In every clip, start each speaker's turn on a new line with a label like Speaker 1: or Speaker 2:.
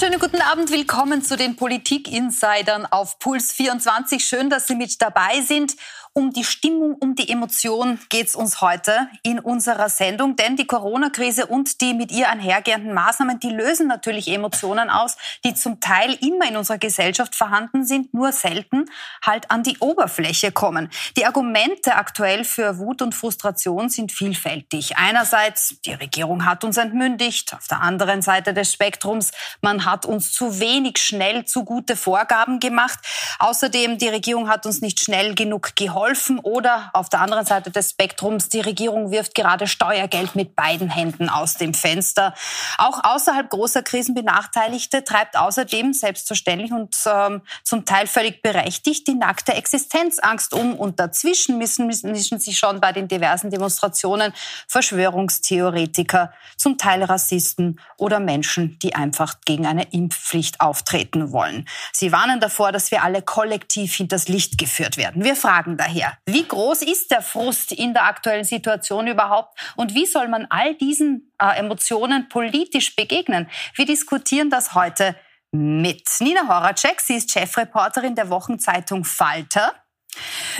Speaker 1: schönen guten Abend. Willkommen zu den Politik-Insidern auf Puls 24. Schön, dass Sie mit dabei sind. Um die Stimmung, um die Emotion geht es uns heute in unserer Sendung, denn die Corona-Krise und die mit ihr einhergehenden Maßnahmen, die lösen natürlich Emotionen aus, die zum Teil immer in unserer Gesellschaft vorhanden sind, nur selten halt an die Oberfläche kommen. Die Argumente aktuell für Wut und Frustration sind vielfältig. Einerseits, die Regierung hat uns entmündigt, auf der anderen Seite des Spektrums, man hat uns zu wenig schnell zu gute Vorgaben gemacht. Außerdem, die Regierung hat uns nicht schnell genug geholfen geholfen oder auf der anderen Seite des Spektrums, die Regierung wirft gerade Steuergeld mit beiden Händen aus dem Fenster. Auch außerhalb großer Krisen Benachteiligte treibt außerdem selbstverständlich und ähm, zum Teil völlig berechtigt die nackte Existenzangst um und dazwischen mischen, mischen sich schon bei den diversen Demonstrationen Verschwörungstheoretiker, zum Teil Rassisten oder Menschen, die einfach gegen eine Impfpflicht auftreten wollen. Sie warnen davor, dass wir alle kollektiv hinters Licht geführt werden. Wir fragen daher. Wie groß ist der Frust in der aktuellen Situation überhaupt und wie soll man all diesen äh, Emotionen politisch begegnen? Wir diskutieren das heute mit Nina Horacek. Sie ist Chefreporterin der Wochenzeitung Falter.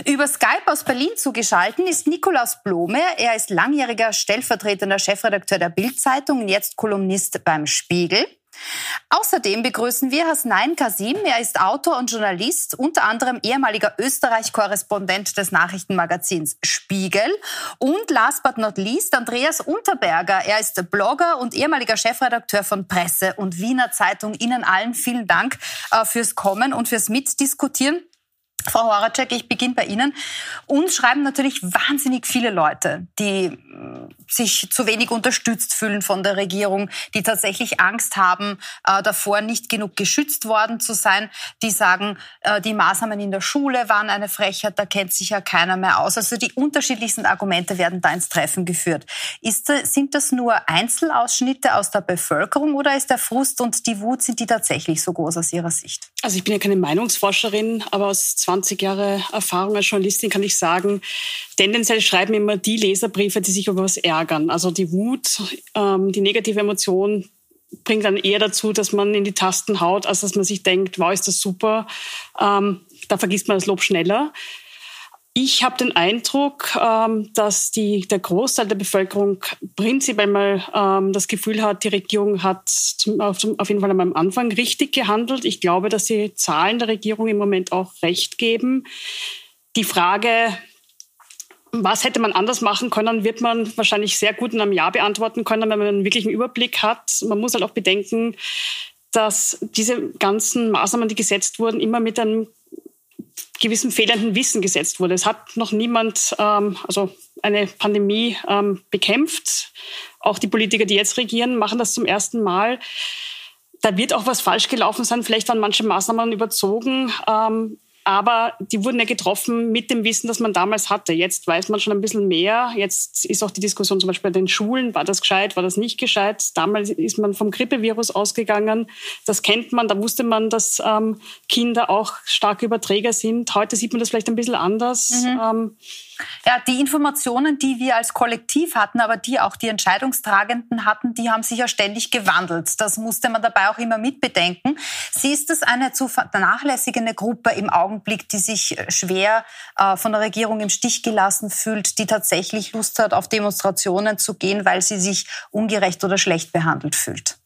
Speaker 1: Über Skype aus Berlin zugeschaltet ist Nikolaus Blome. Er ist langjähriger stellvertretender Chefredakteur der Bild-Zeitung und jetzt Kolumnist beim Spiegel. Außerdem begrüßen wir Hasnain Kasim. Er ist Autor und Journalist, unter anderem ehemaliger Österreich-Korrespondent des Nachrichtenmagazins Spiegel. Und last but not least Andreas Unterberger. Er ist Blogger und ehemaliger Chefredakteur von Presse und Wiener Zeitung. Ihnen allen vielen Dank äh, fürs Kommen und fürs Mitdiskutieren. Frau Horacek, ich beginne bei Ihnen. Uns schreiben natürlich wahnsinnig viele Leute, die äh, sich zu wenig unterstützt fühlen von der Regierung, die tatsächlich Angst haben, äh, davor nicht genug geschützt worden zu sein, die sagen, äh, die Maßnahmen in der Schule waren eine Frechheit, da kennt sich ja keiner mehr aus. Also die unterschiedlichsten Argumente werden da ins Treffen geführt. Ist, sind das nur Einzelausschnitte aus der Bevölkerung oder ist der Frust und die Wut, sind die tatsächlich so groß aus Ihrer Sicht?
Speaker 2: Also ich bin ja keine Meinungsforscherin, aber aus 20 Jahre Erfahrung als Journalistin kann ich sagen, tendenziell schreiben immer die Leserbriefe, die sich über was ärgern. Also die Wut, ähm, die negative Emotion bringt dann eher dazu, dass man in die Tasten haut, als dass man sich denkt, wow, ist das super. Ähm, da vergisst man das Lob schneller. Ich habe den Eindruck, ähm, dass die, der Großteil der Bevölkerung prinzipiell mal ähm, das Gefühl hat, die Regierung hat auf, jeden Fall am Anfang richtig gehandelt. Ich glaube, dass die Zahlen der Regierung im Moment auch recht geben. Die Frage, was hätte man anders machen können, wird man wahrscheinlich sehr gut in einem Jahr beantworten können, wenn man einen wirklichen Überblick hat. Man muss halt auch bedenken, dass diese ganzen Maßnahmen, die gesetzt wurden, immer mit einem gewissen fehlenden Wissen gesetzt wurde. Es hat noch niemand ähm, also eine Pandemie ähm, bekämpft. Auch die Politiker, die jetzt regieren, machen das zum ersten Mal. Da wird auch was falsch gelaufen sein. Vielleicht waren manche Maßnahmen überzogen. Ähm, aber die wurden ja getroffen mit dem Wissen, das man damals hatte. Jetzt weiß man schon ein bisschen mehr. Jetzt ist auch die Diskussion zum Beispiel bei den Schulen. War das gescheit? War das nicht gescheit? Damals ist man vom Grippevirus ausgegangen. Das kennt man. Da wusste man, dass ähm, Kinder auch starke Überträger sind. Heute sieht man das vielleicht ein bisschen anders. Mhm. Ähm,
Speaker 1: ja, die Informationen, die wir als Kollektiv hatten, aber die auch die Entscheidungstragenden hatten, die haben sich ja ständig gewandelt. Das musste man dabei auch immer mitbedenken. Siehst du es eine zu vernachlässigende Gruppe im Augenblick, die sich äh, schwer äh, von der Regierung im Stich gelassen fühlt, die tatsächlich Lust hat, auf Demonstrationen zu gehen, weil sie sich ungerecht oder schlecht behandelt fühlt?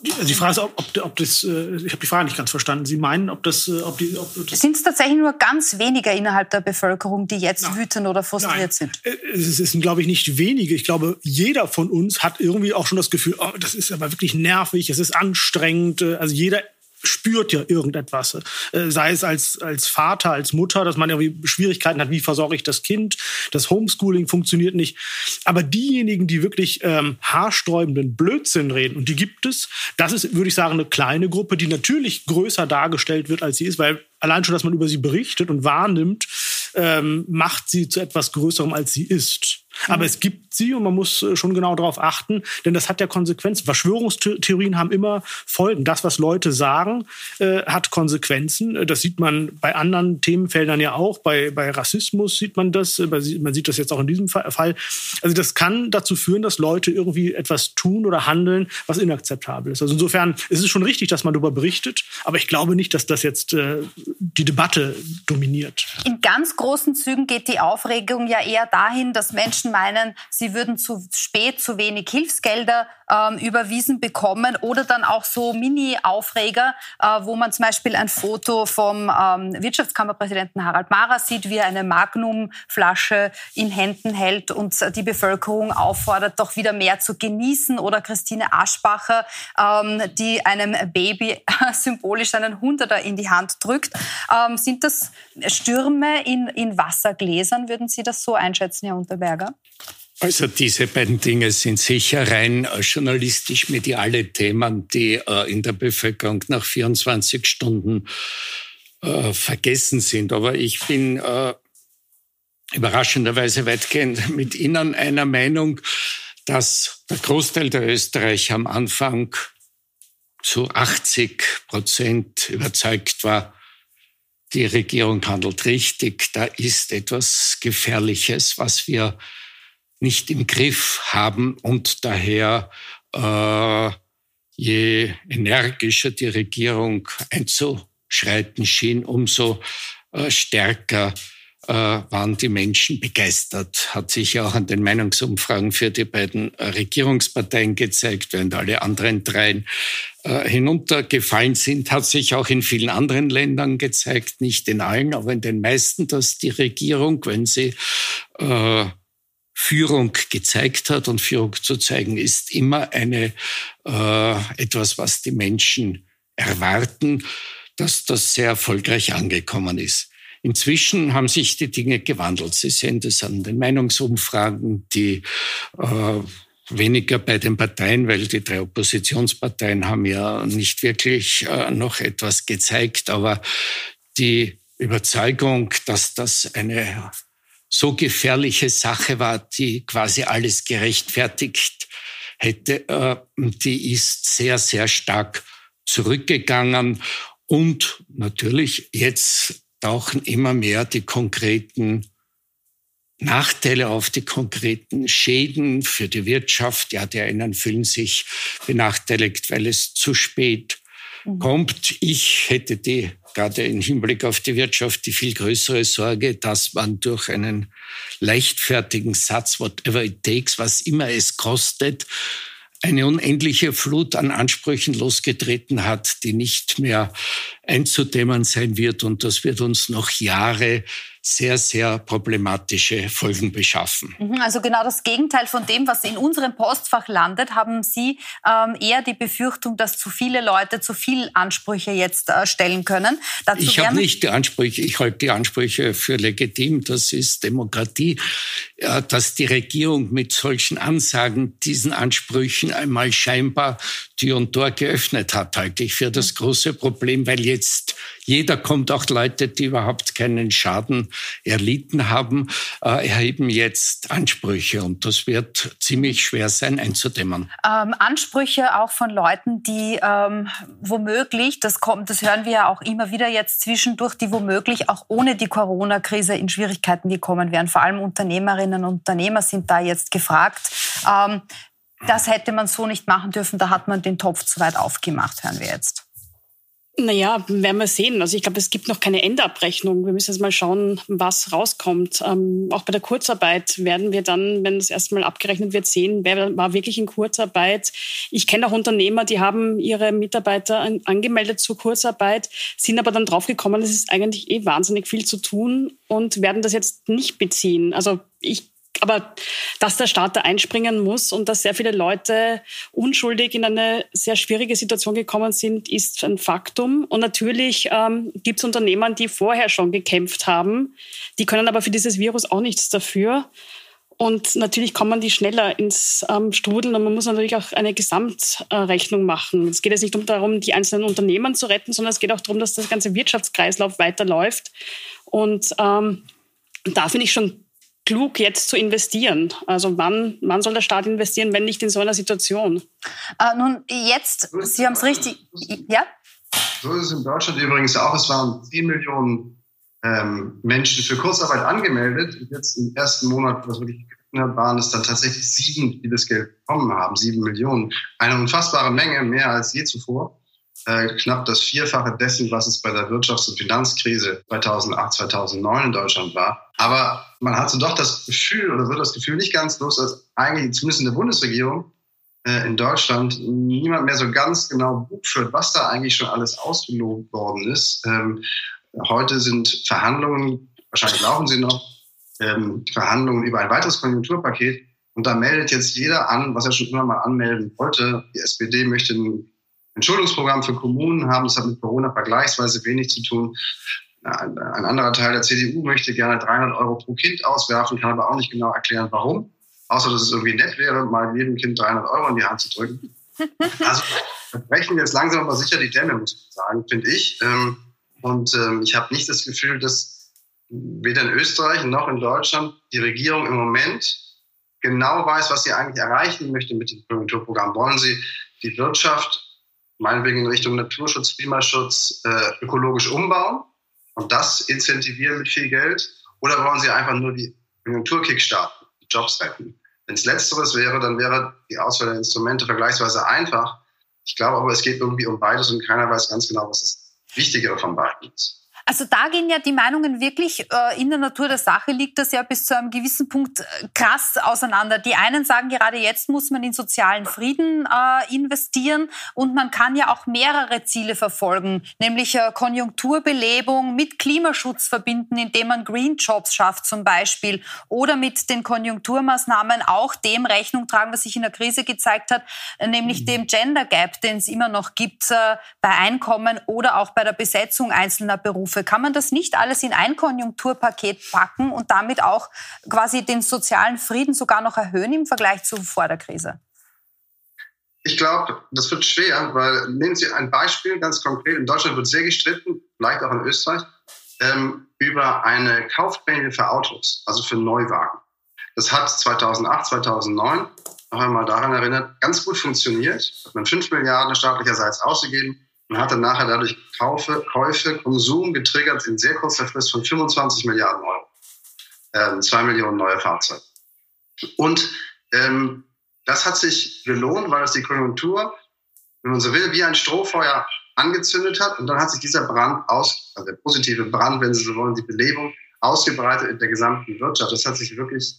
Speaker 3: Die Frage ist, ob, ob, das, äh, ich habe die Frage nicht ganz verstanden. Sie meinen, ob das, äh, ob die, ob
Speaker 1: das sind es tatsächlich nur ganz wenige innerhalb der Bevölkerung, die jetzt Nein. wütend oder frustriert Nein. sind?
Speaker 3: Äh, es sind, glaube ich, nicht wenige. Ich glaube, jeder von uns hat irgendwie auch schon das Gefühl, oh, das ist aber wirklich nervig, es ist anstrengend. Also jeder spürt ja irgendetwas. Äh, sei es als, als Vater, als Mutter, dass man irgendwie Schwierigkeiten hat, wie versorge ich das Kind. Das Homeschooling funktioniert nicht. Aber diejenigen, die wirklich ähm, haarsträubenden Blödsinn reden, und die gibt es, das ist, würde ich sagen, eine kleine Gruppe, die natürlich größer dargestellt wird, als sie ist, weil allein schon, dass man über sie berichtet und wahrnimmt, ähm, macht sie zu etwas Größerem, als sie ist. Aber es gibt sie und man muss äh, schon genau darauf achten, denn das hat ja Konsequenzen. Verschwörungstheorien haben immer Folgen. Das, was Leute sagen, äh, hat Konsequenzen. Das sieht man bei anderen Themenfeldern ja auch. Bei, bei Rassismus sieht man das. Man sieht das jetzt auch in diesem Fall. Also das kann dazu führen, dass Leute irgendwie etwas tun oder handeln, was inakzeptabel ist. Also insofern ist es schon richtig, dass man darüber berichtet. Aber ich glaube nicht, dass das jetzt äh, die Debatte dominiert.
Speaker 1: In ganz großen Zügen geht die Aufregung ja eher dahin, dass Menschen meinen, sie würden zu spät zu wenig Hilfsgelder ähm, überwiesen bekommen oder dann auch so Mini-Aufreger, äh, wo man zum Beispiel ein Foto vom ähm, Wirtschaftskammerpräsidenten Harald Mara sieht, wie er eine Magnum-Flasche in Händen hält und die Bevölkerung auffordert, doch wieder mehr zu genießen oder Christine Aschbacher, ähm, die einem Baby symbolisch einen Hunderter in die Hand drückt. Ähm, sind das Stürme in, in Wassergläsern? Würden Sie das so einschätzen, Herr Unterberger?
Speaker 4: Also diese beiden Dinge sind sicher rein äh, journalistisch-mediale Themen, die äh, in der Bevölkerung nach 24 Stunden äh, vergessen sind. Aber ich bin überraschenderweise weitgehend mit Ihnen einer Meinung, dass der Großteil der Österreicher am Anfang zu 80 Prozent überzeugt war, die Regierung handelt richtig, da ist etwas Gefährliches, was wir nicht im Griff haben und daher äh, je energischer die Regierung einzuschreiten schien, umso äh, stärker äh, waren die Menschen begeistert. Hat sich auch an den Meinungsumfragen für die beiden äh, Regierungsparteien gezeigt, während alle anderen dreien äh, hinuntergefallen sind, hat sich auch in vielen anderen Ländern gezeigt, nicht in allen, aber in den meisten, dass die Regierung, wenn sie äh, Führung gezeigt hat. Und Führung zu zeigen ist immer eine, äh, etwas, was die Menschen erwarten, dass das sehr erfolgreich angekommen ist. Inzwischen haben sich die Dinge gewandelt. Sie sehen das an den Meinungsumfragen, die äh, weniger bei den Parteien, weil die drei Oppositionsparteien haben ja nicht wirklich äh, noch etwas gezeigt, aber die Überzeugung, dass das eine so gefährliche Sache war, die quasi alles gerechtfertigt hätte, äh, die ist sehr, sehr stark zurückgegangen. Und natürlich, jetzt tauchen immer mehr die konkreten Nachteile auf, die konkreten Schäden für die Wirtschaft. Ja, die einen fühlen sich benachteiligt, weil es zu spät mhm. kommt. Ich hätte die gerade im Hinblick auf die Wirtschaft die viel größere Sorge, dass man durch einen leichtfertigen Satz, whatever it takes, was immer es kostet, eine unendliche Flut an Ansprüchen losgetreten hat, die nicht mehr einzudämmen sein wird. Und das wird uns noch Jahre sehr, sehr problematische Folgen beschaffen.
Speaker 1: Mhm, also genau das Gegenteil von dem, was in unserem Postfach landet, haben Sie ähm, eher die Befürchtung, dass zu viele Leute zu viel Ansprüche jetzt äh, stellen können.
Speaker 4: Dazu ich habe nicht die Ansprüche, ich halte die Ansprüche für legitim. Das ist Demokratie, äh, dass die Regierung mit solchen Ansagen diesen Ansprüchen einmal scheinbar Tür und Tor geöffnet hat, halte ich für das mhm. große Problem, weil jetzt jeder kommt, auch Leute, die überhaupt keinen Schaden erlitten haben, äh, erheben jetzt Ansprüche und das wird ziemlich schwer sein einzudämmen.
Speaker 1: Ähm, Ansprüche auch von Leuten, die ähm, womöglich, das kommt, das hören wir ja auch immer wieder jetzt zwischendurch, die womöglich auch ohne die Corona-Krise in Schwierigkeiten gekommen wären. Vor allem Unternehmerinnen und Unternehmer sind da jetzt gefragt. Ähm, das hätte man so nicht machen dürfen, da hat man den Topf zu weit aufgemacht, hören wir jetzt.
Speaker 2: Naja, werden wir sehen. Also ich glaube, es gibt noch keine Endabrechnung. Wir müssen jetzt mal schauen, was rauskommt. Ähm, auch bei der Kurzarbeit werden wir dann, wenn das erstmal abgerechnet wird, sehen, wer war wirklich in Kurzarbeit. Ich kenne auch Unternehmer, die haben ihre Mitarbeiter an, angemeldet zur Kurzarbeit, sind aber dann draufgekommen, es ist eigentlich eh wahnsinnig viel zu tun und werden das jetzt nicht beziehen. Also ich aber dass der Staat da einspringen muss und dass sehr viele Leute unschuldig in eine sehr schwierige Situation gekommen sind, ist ein Faktum. Und natürlich ähm, gibt es Unternehmen, die vorher schon gekämpft haben. Die können aber für dieses Virus auch nichts dafür. Und natürlich kommen die schneller ins ähm, Strudeln und man muss natürlich auch eine Gesamtrechnung machen. Es geht jetzt nicht darum, die einzelnen Unternehmen zu retten, sondern es geht auch darum, dass das ganze Wirtschaftskreislauf weiterläuft. Und ähm, da finde ich schon klug, jetzt zu investieren? Also wann, wann soll der Staat investieren, wenn nicht in so einer Situation?
Speaker 1: Äh, nun, jetzt, Sie haben es richtig, ja?
Speaker 5: So ist es in Deutschland übrigens auch. Es waren 10 Millionen ähm, Menschen für Kurzarbeit angemeldet. Und jetzt im ersten Monat, was wirklich hat, waren es dann tatsächlich sieben, die das Geld bekommen haben. Sieben Millionen. Eine unfassbare Menge, mehr als je zuvor. Äh, knapp das Vierfache dessen, was es bei der Wirtschafts- und Finanzkrise 2008, 2009 in Deutschland war. Aber man hat so doch das Gefühl, oder wird das Gefühl nicht ganz los, dass eigentlich zumindest in der Bundesregierung äh, in Deutschland niemand mehr so ganz genau Buch führt, was da eigentlich schon alles ausgelobt worden ist. Ähm, heute sind Verhandlungen, wahrscheinlich laufen sie noch, ähm, Verhandlungen über ein weiteres Konjunkturpaket. Und da meldet jetzt jeder an, was er schon immer mal anmelden wollte. Die SPD möchte ein Entschuldungsprogramm für Kommunen haben. Das hat mit Corona vergleichsweise wenig zu tun. Ein, ein anderer Teil der CDU möchte gerne 300 Euro pro Kind auswerfen, kann aber auch nicht genau erklären, warum. Außer, dass es irgendwie nett wäre, mal jedem Kind 300 Euro in die Hand zu drücken. Also wir brechen jetzt langsam aber sicher die Dämme, muss man sagen, finde ich. Ähm, und ähm, ich habe nicht das Gefühl, dass weder in Österreich noch in Deutschland die Regierung im Moment genau weiß, was sie eigentlich erreichen möchte mit dem Konjunkturprogramm. Wollen sie die Wirtschaft meinetwegen in Richtung Naturschutz, Klimaschutz, äh, ökologisch umbauen und das incentivieren mit viel Geld? Oder wollen sie einfach nur die Konjunktur kickstarten, die Jobs retten? Wenn es letzteres wäre, dann wäre die Auswahl der Instrumente vergleichsweise einfach. Ich glaube aber, es geht irgendwie um beides und keiner weiß ganz genau, was das Wichtigere von beiden ist.
Speaker 1: Also da gehen ja die Meinungen wirklich äh, in der Natur der Sache liegt das ja bis zu einem gewissen Punkt äh, krass auseinander. Die einen sagen gerade jetzt muss man in sozialen Frieden äh, investieren und man kann ja auch mehrere Ziele verfolgen, nämlich äh, Konjunkturbelebung mit Klimaschutz verbinden, indem man Green Jobs schafft zum Beispiel oder mit den Konjunkturmaßnahmen auch dem Rechnung tragen, was sich in der Krise gezeigt hat, nämlich mhm. dem Gender Gap, den es immer noch gibt äh, bei Einkommen oder auch bei der Besetzung einzelner Berufe. Hilfe. Kann man das nicht alles in ein Konjunkturpaket packen und damit auch quasi den sozialen Frieden sogar noch erhöhen im Vergleich zu vor der Krise?
Speaker 5: Ich glaube, das wird schwer, weil nehmen Sie ein Beispiel ganz konkret. In Deutschland wird sehr gestritten, vielleicht auch in Österreich, ähm, über eine Kaufprämie für Autos, also für Neuwagen. Das hat 2008, 2009, noch einmal daran erinnert, ganz gut funktioniert. Hat man 5 Milliarden staatlicherseits ausgegeben und hatte nachher dadurch Kaufe, Käufe, Konsum getriggert in sehr kurzer Frist von 25 Milliarden Euro. Ähm, zwei Millionen neue Fahrzeuge. Und ähm, das hat sich gelohnt, weil es die Konjunktur, wenn man so will, wie ein Strohfeuer angezündet hat. Und dann hat sich dieser Brand aus, also der positive Brand, wenn Sie so wollen, die Belebung ausgebreitet in der gesamten Wirtschaft. Das hat sich wirklich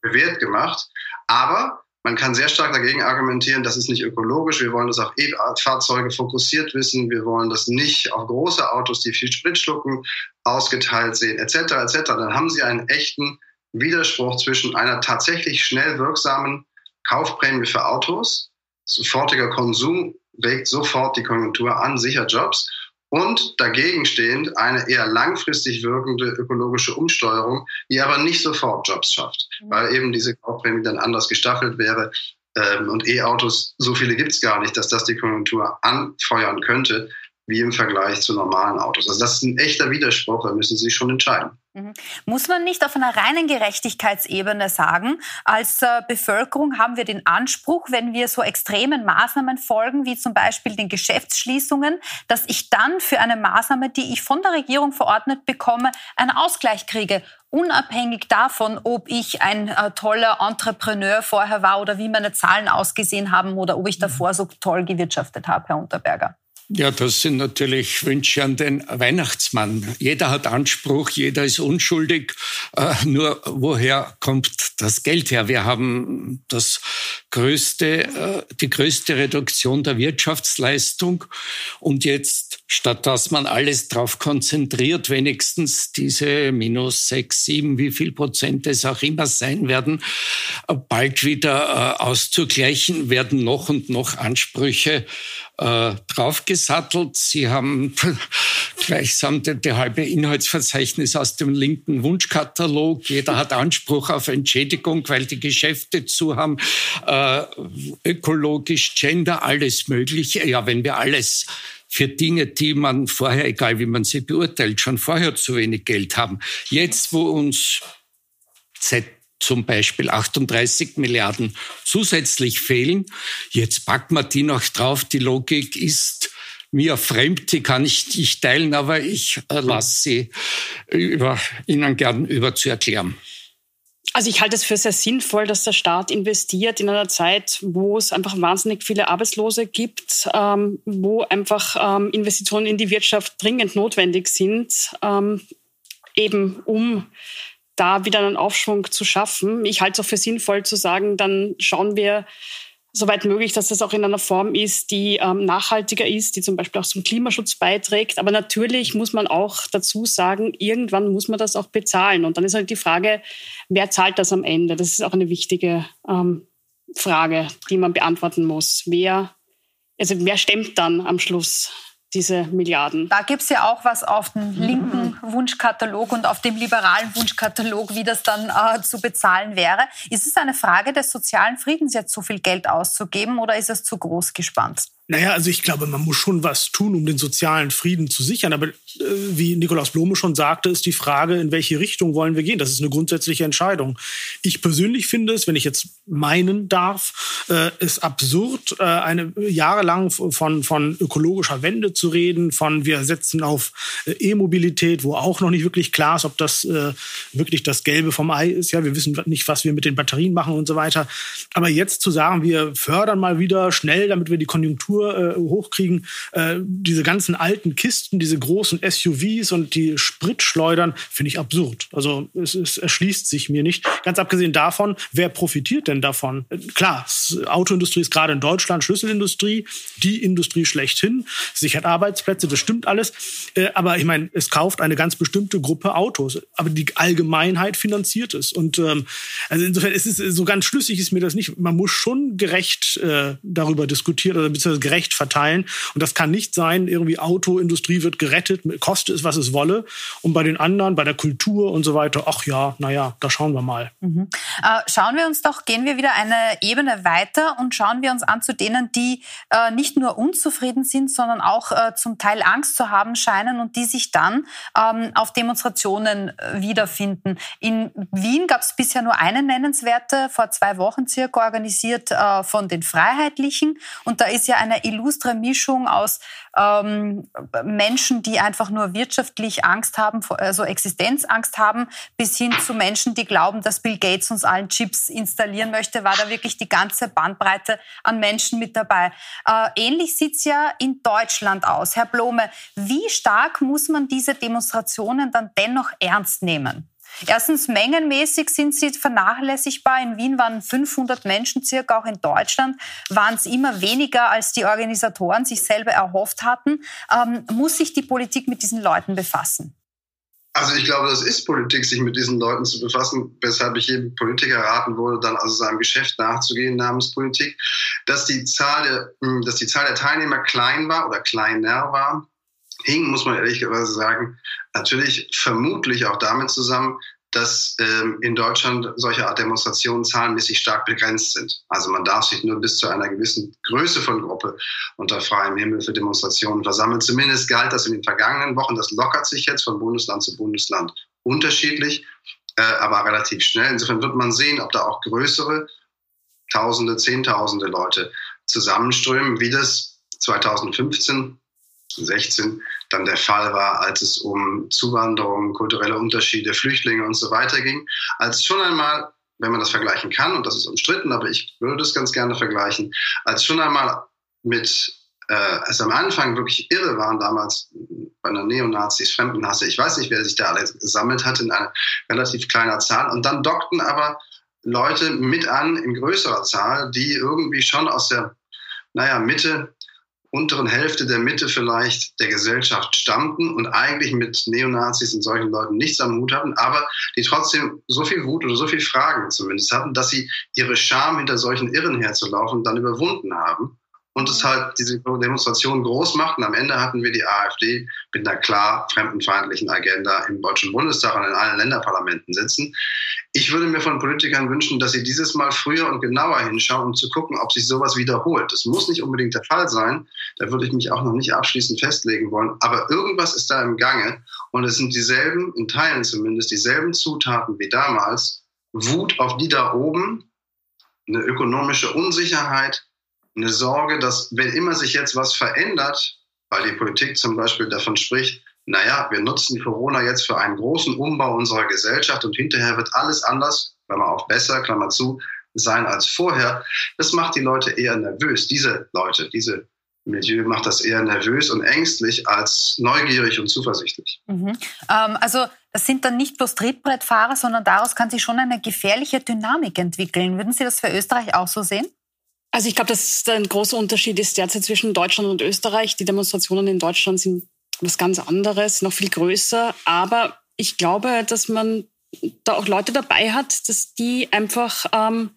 Speaker 5: bewährt gemacht. Aber man kann sehr stark dagegen argumentieren, das ist nicht ökologisch. Wir wollen das auf E-Fahrzeuge fokussiert wissen. Wir wollen das nicht auf große Autos, die viel Sprit schlucken, ausgeteilt sehen, etc. etc. Dann haben Sie einen echten Widerspruch zwischen einer tatsächlich schnell wirksamen Kaufprämie für Autos, sofortiger Konsum regt sofort die Konjunktur an, sicher Jobs und dagegen stehend eine eher langfristig wirkende ökologische Umsteuerung, die aber nicht sofort Jobs schafft, mhm. weil eben diese Kaufprämie dann anders gestaffelt wäre. Ähm, und E-Autos, so viele gibt es gar nicht, dass das die Konjunktur anfeuern könnte wie im Vergleich zu normalen Autos. Also das ist ein echter Widerspruch, da müssen Sie sich schon entscheiden.
Speaker 1: Mhm. Muss man nicht auf einer reinen Gerechtigkeitsebene sagen, als äh, Bevölkerung haben wir den Anspruch, wenn wir so extremen Maßnahmen folgen, wie zum Beispiel den Geschäftsschließungen, dass ich dann für eine Maßnahme, die ich von der Regierung verordnet bekomme, einen Ausgleich kriege, unabhängig davon, ob ich ein äh, toller Entrepreneur vorher war oder wie meine Zahlen ausgesehen haben oder ob ich davor so toll gewirtschaftet habe, Herr Unterberger.
Speaker 4: Ja, das sind natürlich Wünsche an den Weihnachtsmann. Jeder hat Anspruch, jeder ist unschuldig. Äh, nur woher kommt das Geld her? Wir haben das größte, äh, die größte Reduktion der Wirtschaftsleistung. Und jetzt, statt dass man alles darauf konzentriert, wenigstens diese minus sechs, sieben, wie viel Prozent es auch immer sein werden, äh, bald wieder äh, auszugleichen, werden noch und noch Ansprüche äh, draufgesattelt. Sie haben gleichsam die, halbe Inhaltsverzeichnis aus dem linken Wunschkatalog. Jeder hat Anspruch auf Entschädigung, weil die Geschäfte zu haben. Äh, ökologisch, Gender, alles Mögliche. Ja, wenn wir alles für Dinge, die man vorher, egal wie man sie beurteilt, schon vorher zu wenig Geld haben. Jetzt, wo uns seit zum Beispiel 38 Milliarden zusätzlich fehlen. Jetzt packt man die noch drauf. Die Logik ist mir fremd, die kann ich nicht teilen, aber ich äh, lasse sie über, Ihnen gern über zu erklären.
Speaker 2: Also ich halte es für sehr sinnvoll, dass der Staat investiert in einer Zeit, wo es einfach wahnsinnig viele Arbeitslose gibt, ähm, wo einfach ähm, Investitionen in die Wirtschaft dringend notwendig sind, ähm, eben um da wieder einen Aufschwung zu schaffen. Ich halte es auch für sinnvoll zu sagen, dann schauen wir soweit möglich, dass das auch in einer Form ist, die ähm, nachhaltiger ist, die zum Beispiel auch zum Klimaschutz beiträgt. Aber natürlich muss man auch dazu sagen, irgendwann muss man das auch bezahlen. Und dann ist halt die Frage, wer zahlt das am Ende? Das ist auch eine wichtige ähm, Frage, die man beantworten muss. Wer, also wer stemmt dann am Schluss diese Milliarden.
Speaker 1: Da gibt es ja auch was auf dem linken Wunschkatalog und auf dem liberalen Wunschkatalog, wie das dann äh, zu bezahlen wäre. Ist es eine Frage des sozialen Friedens, jetzt so viel Geld auszugeben oder ist es zu groß gespannt?
Speaker 3: Naja, also ich glaube, man muss schon was tun, um den sozialen Frieden zu sichern. Aber äh, wie Nikolaus Blome schon sagte, ist die Frage, in welche Richtung wollen wir gehen? Das ist eine grundsätzliche Entscheidung. Ich persönlich finde es, wenn ich jetzt meinen darf, äh, ist absurd, äh, eine jahrelang von, von ökologischer Wende zu reden, von wir setzen auf äh, E-Mobilität, wo auch noch nicht wirklich klar ist, ob das äh, wirklich das Gelbe vom Ei ist. Ja, wir wissen nicht, was wir mit den Batterien machen und so weiter. Aber jetzt zu sagen, wir fördern mal wieder schnell, damit wir die Konjunktur Konjunktur äh, hochkriegen, äh, diese ganzen alten Kisten, diese großen SUVs und die Spritschleudern, finde ich absurd. Also es, es, erschließt sich mir nicht. Ganz abgesehen davon, wer profitiert denn davon? Klar, Autoindustrie ist gerade in Deutschland Schlüsselindustrie, die Industrie schlechthin, sichert Arbeitsplätze, das stimmt alles. Äh, aber ich meine, es kauft eine ganz bestimmte Gruppe Autos, aber die Allgemeinheit finanziert es. Und ähm, also insofern ist es so ganz schlüssig ist mir das nicht. Man muss schon gerecht äh, darüber diskutieren oder beziehungsweise gerecht verteilen. Und das kann nicht sein, irgendwie Autoindustrie wird gerettet, koste es, was es wolle. Und bei den anderen, bei der Kultur und so weiter, ach ja, naja, da schauen wir mal.
Speaker 1: Mhm. Äh, schauen wir uns doch, gehen wir wieder eine Ebene weiter und schauen wir uns an zu denen, die äh, nicht nur unzufrieden sind, sondern auch äh, zum Teil Angst zu haben scheinen und die sich dann ähm, auf Demonstrationen äh, wiederfinden. In Wien gab es bisher nur eine nennenswerte, vor zwei Wochen circa organisiert äh, von den Freiheitlichen. Und da ist ja eine illustre Mischung aus ähm, Menschen, die einfach nur wirtschaftlich Angst haben, also Existenzangst haben, bis hin zu Menschen, die glauben, dass Bill Gates uns allen Chips installieren möchte, war da wirklich die ganze Bandbreite an Menschen mit dabei. Äh, ähnlich sieht's ja in Deutschland aus. Herr Blome, wie stark muss man diese Demonstrationen dann dennoch ernst nehmen? Erstens, mengenmäßig sind sie vernachlässigbar. In Wien waren 500 Menschen circa, auch in Deutschland waren es immer weniger, als die Organisatoren sich selber erhofft hatten. Ähm, muss sich die Politik mit diesen Leuten befassen?
Speaker 5: Also ich glaube, das ist Politik, sich mit diesen Leuten zu befassen, weshalb ich jedem Politiker raten würde, dann also seinem Geschäft nachzugehen namens Politik, dass die Zahl der, hm, dass die Zahl der Teilnehmer klein war oder kleiner war, hing, muss man ehrlicherweise sagen, natürlich vermutlich auch damit zusammen, dass ähm, in Deutschland solche Art Demonstrationen zahlenmäßig stark begrenzt sind. Also man darf sich nur bis zu einer gewissen Größe von Gruppe unter freiem Himmel für Demonstrationen versammeln. Zumindest galt das in den vergangenen Wochen. Das lockert sich jetzt von Bundesland zu Bundesland unterschiedlich, äh, aber relativ schnell. Insofern wird man sehen, ob da auch größere Tausende, Zehntausende Leute zusammenströmen, wie das 2015 16 dann der Fall war, als es um Zuwanderung, kulturelle Unterschiede, Flüchtlinge und so weiter ging, als schon einmal, wenn man das vergleichen kann, und das ist umstritten, aber ich würde das ganz gerne vergleichen, als schon einmal mit äh, es am Anfang wirklich irre waren damals bei einer Neonazis, Fremdenhasse, ich weiß nicht, wer sich da alles gesammelt hat in einer relativ kleiner Zahl. Und dann dockten aber Leute mit an in größerer Zahl, die irgendwie schon aus der naja, Mitte unteren Hälfte der Mitte vielleicht der Gesellschaft stammten und eigentlich mit Neonazis und solchen Leuten nichts am Hut hatten, aber die trotzdem so viel Wut oder so viel Fragen zumindest hatten, dass sie ihre Scham hinter solchen Irren herzulaufen dann überwunden haben und es halt diese Demonstration groß macht. Und am Ende hatten wir die AfD mit einer klar fremdenfeindlichen Agenda im Deutschen Bundestag und in allen Länderparlamenten sitzen. Ich würde mir von Politikern wünschen, dass sie dieses Mal früher und genauer hinschauen, um zu gucken, ob sich sowas wiederholt. Das muss nicht unbedingt der Fall sein. Da würde ich mich auch noch nicht abschließend festlegen wollen. Aber irgendwas ist da im Gange. Und es sind dieselben, in Teilen zumindest, dieselben Zutaten wie damals, Wut auf die da oben, eine ökonomische Unsicherheit, eine Sorge, dass wenn immer sich jetzt was verändert, weil die Politik zum Beispiel davon spricht, naja, wir nutzen Corona jetzt für einen großen Umbau unserer Gesellschaft und hinterher wird alles anders, Klammer auch besser, Klammer zu, sein als vorher. Das macht die Leute eher nervös. Diese Leute, diese Milieu macht das eher nervös und ängstlich als neugierig und zuversichtlich.
Speaker 1: Mhm. Ähm, also das sind dann nicht bloß Trittbrettfahrer, sondern daraus kann sich schon eine gefährliche Dynamik entwickeln. Würden Sie das für Österreich auch so sehen?
Speaker 2: Also ich glaube, dass ein großer Unterschied ist derzeit zwischen Deutschland und Österreich. Die Demonstrationen in Deutschland sind was ganz anderes, noch viel größer. Aber ich glaube, dass man da auch Leute dabei hat, dass die einfach ähm,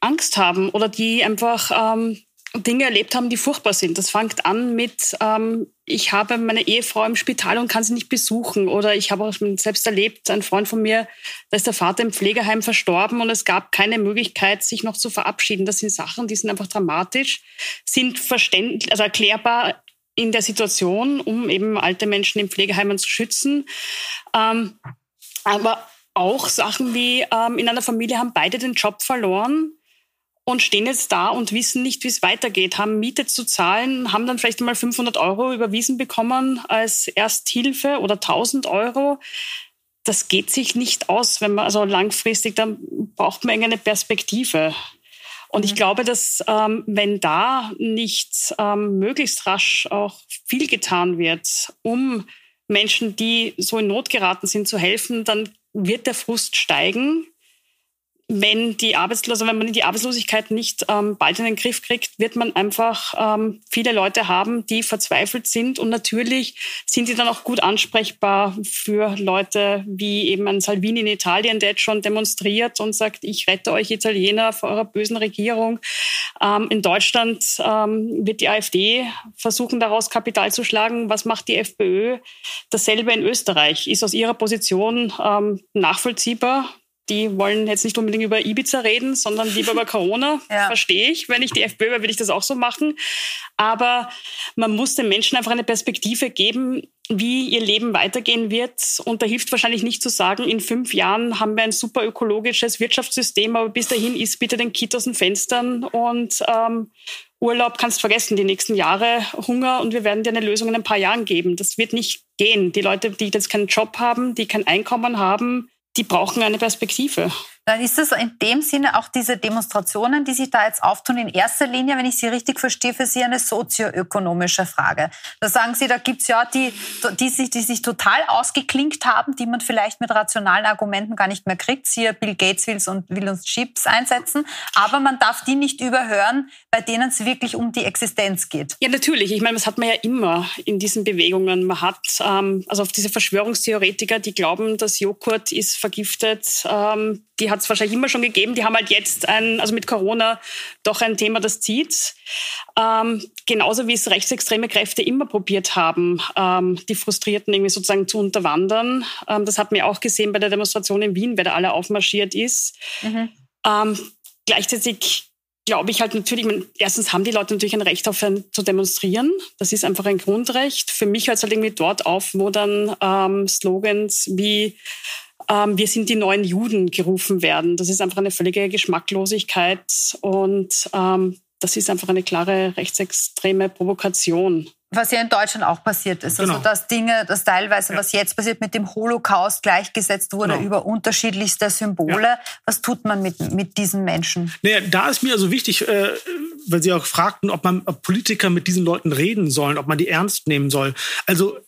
Speaker 2: Angst haben oder die einfach ähm, Dinge erlebt haben, die furchtbar sind. Das fängt an mit, ähm, ich habe meine Ehefrau im Spital und kann sie nicht besuchen. Oder ich habe auch selbst erlebt, ein Freund von mir, da ist der Vater im Pflegeheim verstorben und es gab keine Möglichkeit, sich noch zu verabschieden. Das sind Sachen, die sind einfach dramatisch, sind verständlich, also erklärbar in der Situation, um eben alte Menschen in Pflegeheimen zu schützen. Ähm, aber auch Sachen wie ähm, in einer Familie haben beide den Job verloren und stehen jetzt da und wissen nicht, wie es weitergeht, haben Miete zu zahlen, haben dann vielleicht mal 500 Euro überwiesen bekommen als Ersthilfe oder 1000 Euro. Das geht sich nicht aus, wenn man also langfristig, dann braucht man irgendeine Perspektive. Und ich mhm. glaube, dass ähm, wenn da nicht ähm, möglichst rasch auch viel getan wird, um Menschen, die so in Not geraten sind, zu helfen, dann wird der Frust steigen wenn die Arbeitslose, wenn man die Arbeitslosigkeit nicht ähm, bald in den Griff kriegt, wird man einfach ähm, viele Leute haben, die verzweifelt sind. Und natürlich sind die dann auch gut ansprechbar für Leute wie eben ein Salvini in Italien, der jetzt schon demonstriert und sagt, ich rette euch Italiener vor eurer bösen Regierung. Ähm, in Deutschland ähm, wird die AfD versuchen, daraus Kapital zu schlagen. Was macht die FPÖ? Dasselbe in Österreich ist aus ihrer Position ähm, nachvollziehbar die wollen jetzt nicht unbedingt über Ibiza reden, sondern lieber über Corona. ja. Verstehe ich. Wenn ich die FPÖ wäre, würde ich das auch so machen. Aber man muss den Menschen einfach eine Perspektive geben, wie ihr Leben weitergehen wird. Und da hilft wahrscheinlich nicht zu sagen, in fünf Jahren haben wir ein super ökologisches Wirtschaftssystem, aber bis dahin ist bitte den aus den Fenstern und ähm, Urlaub kannst vergessen, die nächsten Jahre Hunger und wir werden dir eine Lösung in ein paar Jahren geben. Das wird nicht gehen. Die Leute, die jetzt keinen Job haben, die kein Einkommen haben, die brauchen eine Perspektive.
Speaker 1: Dann ist es in dem Sinne auch diese Demonstrationen, die sich da jetzt auftun, in erster Linie, wenn ich Sie richtig verstehe, für Sie eine sozioökonomische Frage. Da sagen Sie, da gibt es ja die, die sich, die sich total ausgeklinkt haben, die man vielleicht mit rationalen Argumenten gar nicht mehr kriegt. Siehe Bill Gates will, und will uns Chips einsetzen. Aber man darf die nicht überhören, bei denen es wirklich um die Existenz geht.
Speaker 2: Ja, natürlich. Ich meine, das hat man ja immer in diesen Bewegungen. Man hat ähm, also auf diese Verschwörungstheoretiker, die glauben, dass Joghurt ist vergiftet, ähm, die hat es wahrscheinlich immer schon gegeben. Die haben halt jetzt ein, also mit Corona doch ein Thema, das zieht. Ähm, genauso wie es rechtsextreme Kräfte immer probiert haben, ähm, die Frustrierten irgendwie sozusagen zu unterwandern. Ähm, das hat man auch gesehen bei der Demonstration in Wien, wer da alle aufmarschiert ist. Mhm. Ähm, gleichzeitig glaube ich halt natürlich, meine, erstens haben die Leute natürlich ein Recht auf ein, zu demonstrieren. Das ist einfach ein Grundrecht. Für mich hört es halt irgendwie dort auf, wo dann ähm, Slogans wie ähm, wir sind die neuen Juden gerufen werden. Das ist einfach eine völlige Geschmacklosigkeit und ähm, das ist einfach eine klare rechtsextreme Provokation.
Speaker 1: Was ja in Deutschland auch passiert ist. Also, genau. Also dass Dinge, dass teilweise, ja. was jetzt passiert, mit dem Holocaust gleichgesetzt wurde genau. über unterschiedlichste Symbole. Ja. Was tut man mit, mit diesen Menschen?
Speaker 3: Naja, da ist mir also wichtig, äh, weil Sie auch fragten, ob man ob Politiker mit diesen Leuten reden sollen, ob man die ernst nehmen soll. Also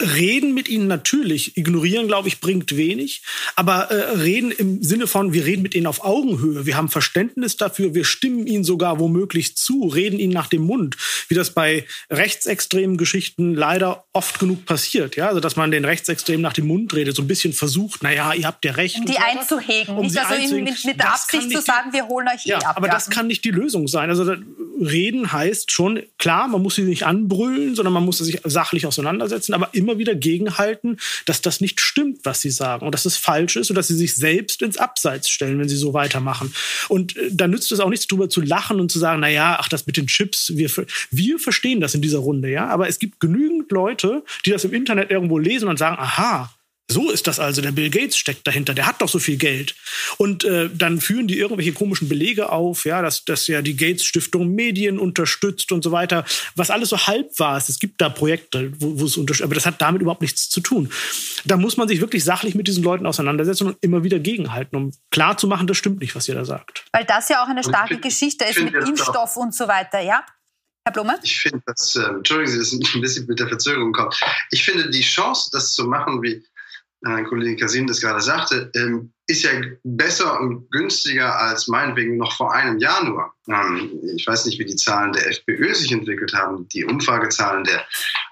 Speaker 3: Reden mit ihnen natürlich, ignorieren, glaube ich, bringt wenig. Aber äh, reden im Sinne von, wir reden mit ihnen auf Augenhöhe, wir haben Verständnis dafür, wir stimmen ihnen sogar womöglich zu, reden ihnen nach dem Mund, wie das bei rechtsextremen Geschichten leider oft genug passiert. Ja? Also, dass man den Rechtsextremen nach dem Mund redet, so ein bisschen versucht, naja, ihr habt ja recht.
Speaker 1: Um die einzuhegen, um nicht also einzuhegen. Mit, mit der Absicht zu sagen, wir holen euch
Speaker 3: ja, eh ab. Aber ja. das kann nicht die Lösung sein. Also, reden heißt schon, klar, man muss sie nicht anbrüllen, sondern man muss sich sachlich auseinandersetzen, aber immer immer wieder gegenhalten, dass das nicht stimmt, was sie sagen und dass es falsch ist und dass sie sich selbst ins Abseits stellen, wenn sie so weitermachen. Und äh, da nützt es auch nichts drüber zu lachen und zu sagen, na ja, ach, das mit den Chips, wir, wir verstehen das in dieser Runde, ja, aber es gibt genügend Leute, die das im Internet irgendwo lesen und sagen, aha, So ist das also. Der Bill Gates steckt dahinter. Der hat doch so viel Geld. Und äh, dann führen die irgendwelche komischen Belege auf, ja, dass, dass ja die Gates Stiftung Medien unterstützt und so weiter. Was alles so halb war. Es gibt da Projekte, wo, wo es unterstützt. Aber das hat damit überhaupt nichts zu tun. Da muss man sich wirklich sachlich mit diesen Leuten auseinandersetzen und immer wieder gegenhalten, um klar zu machen, das stimmt nicht, was ihr da sagt.
Speaker 1: Weil das ja auch eine starke find, Geschichte ist mit Impfstoff und so weiter, ja? Herr Blume?
Speaker 5: Ich finde, dass, äh, Entschuldigen Sie, dass ich ein bisschen mit der Verzögerung kommt. Ich finde, die Chance, das zu machen, wie mein Kollege Kasim das gerade sagte, ähm, ist ja besser und günstiger als meinetwegen noch vor einem Jahr nur. Ähm, ich weiß nicht, wie die Zahlen der FPÖ sich entwickelt haben. Die Umfragezahlen der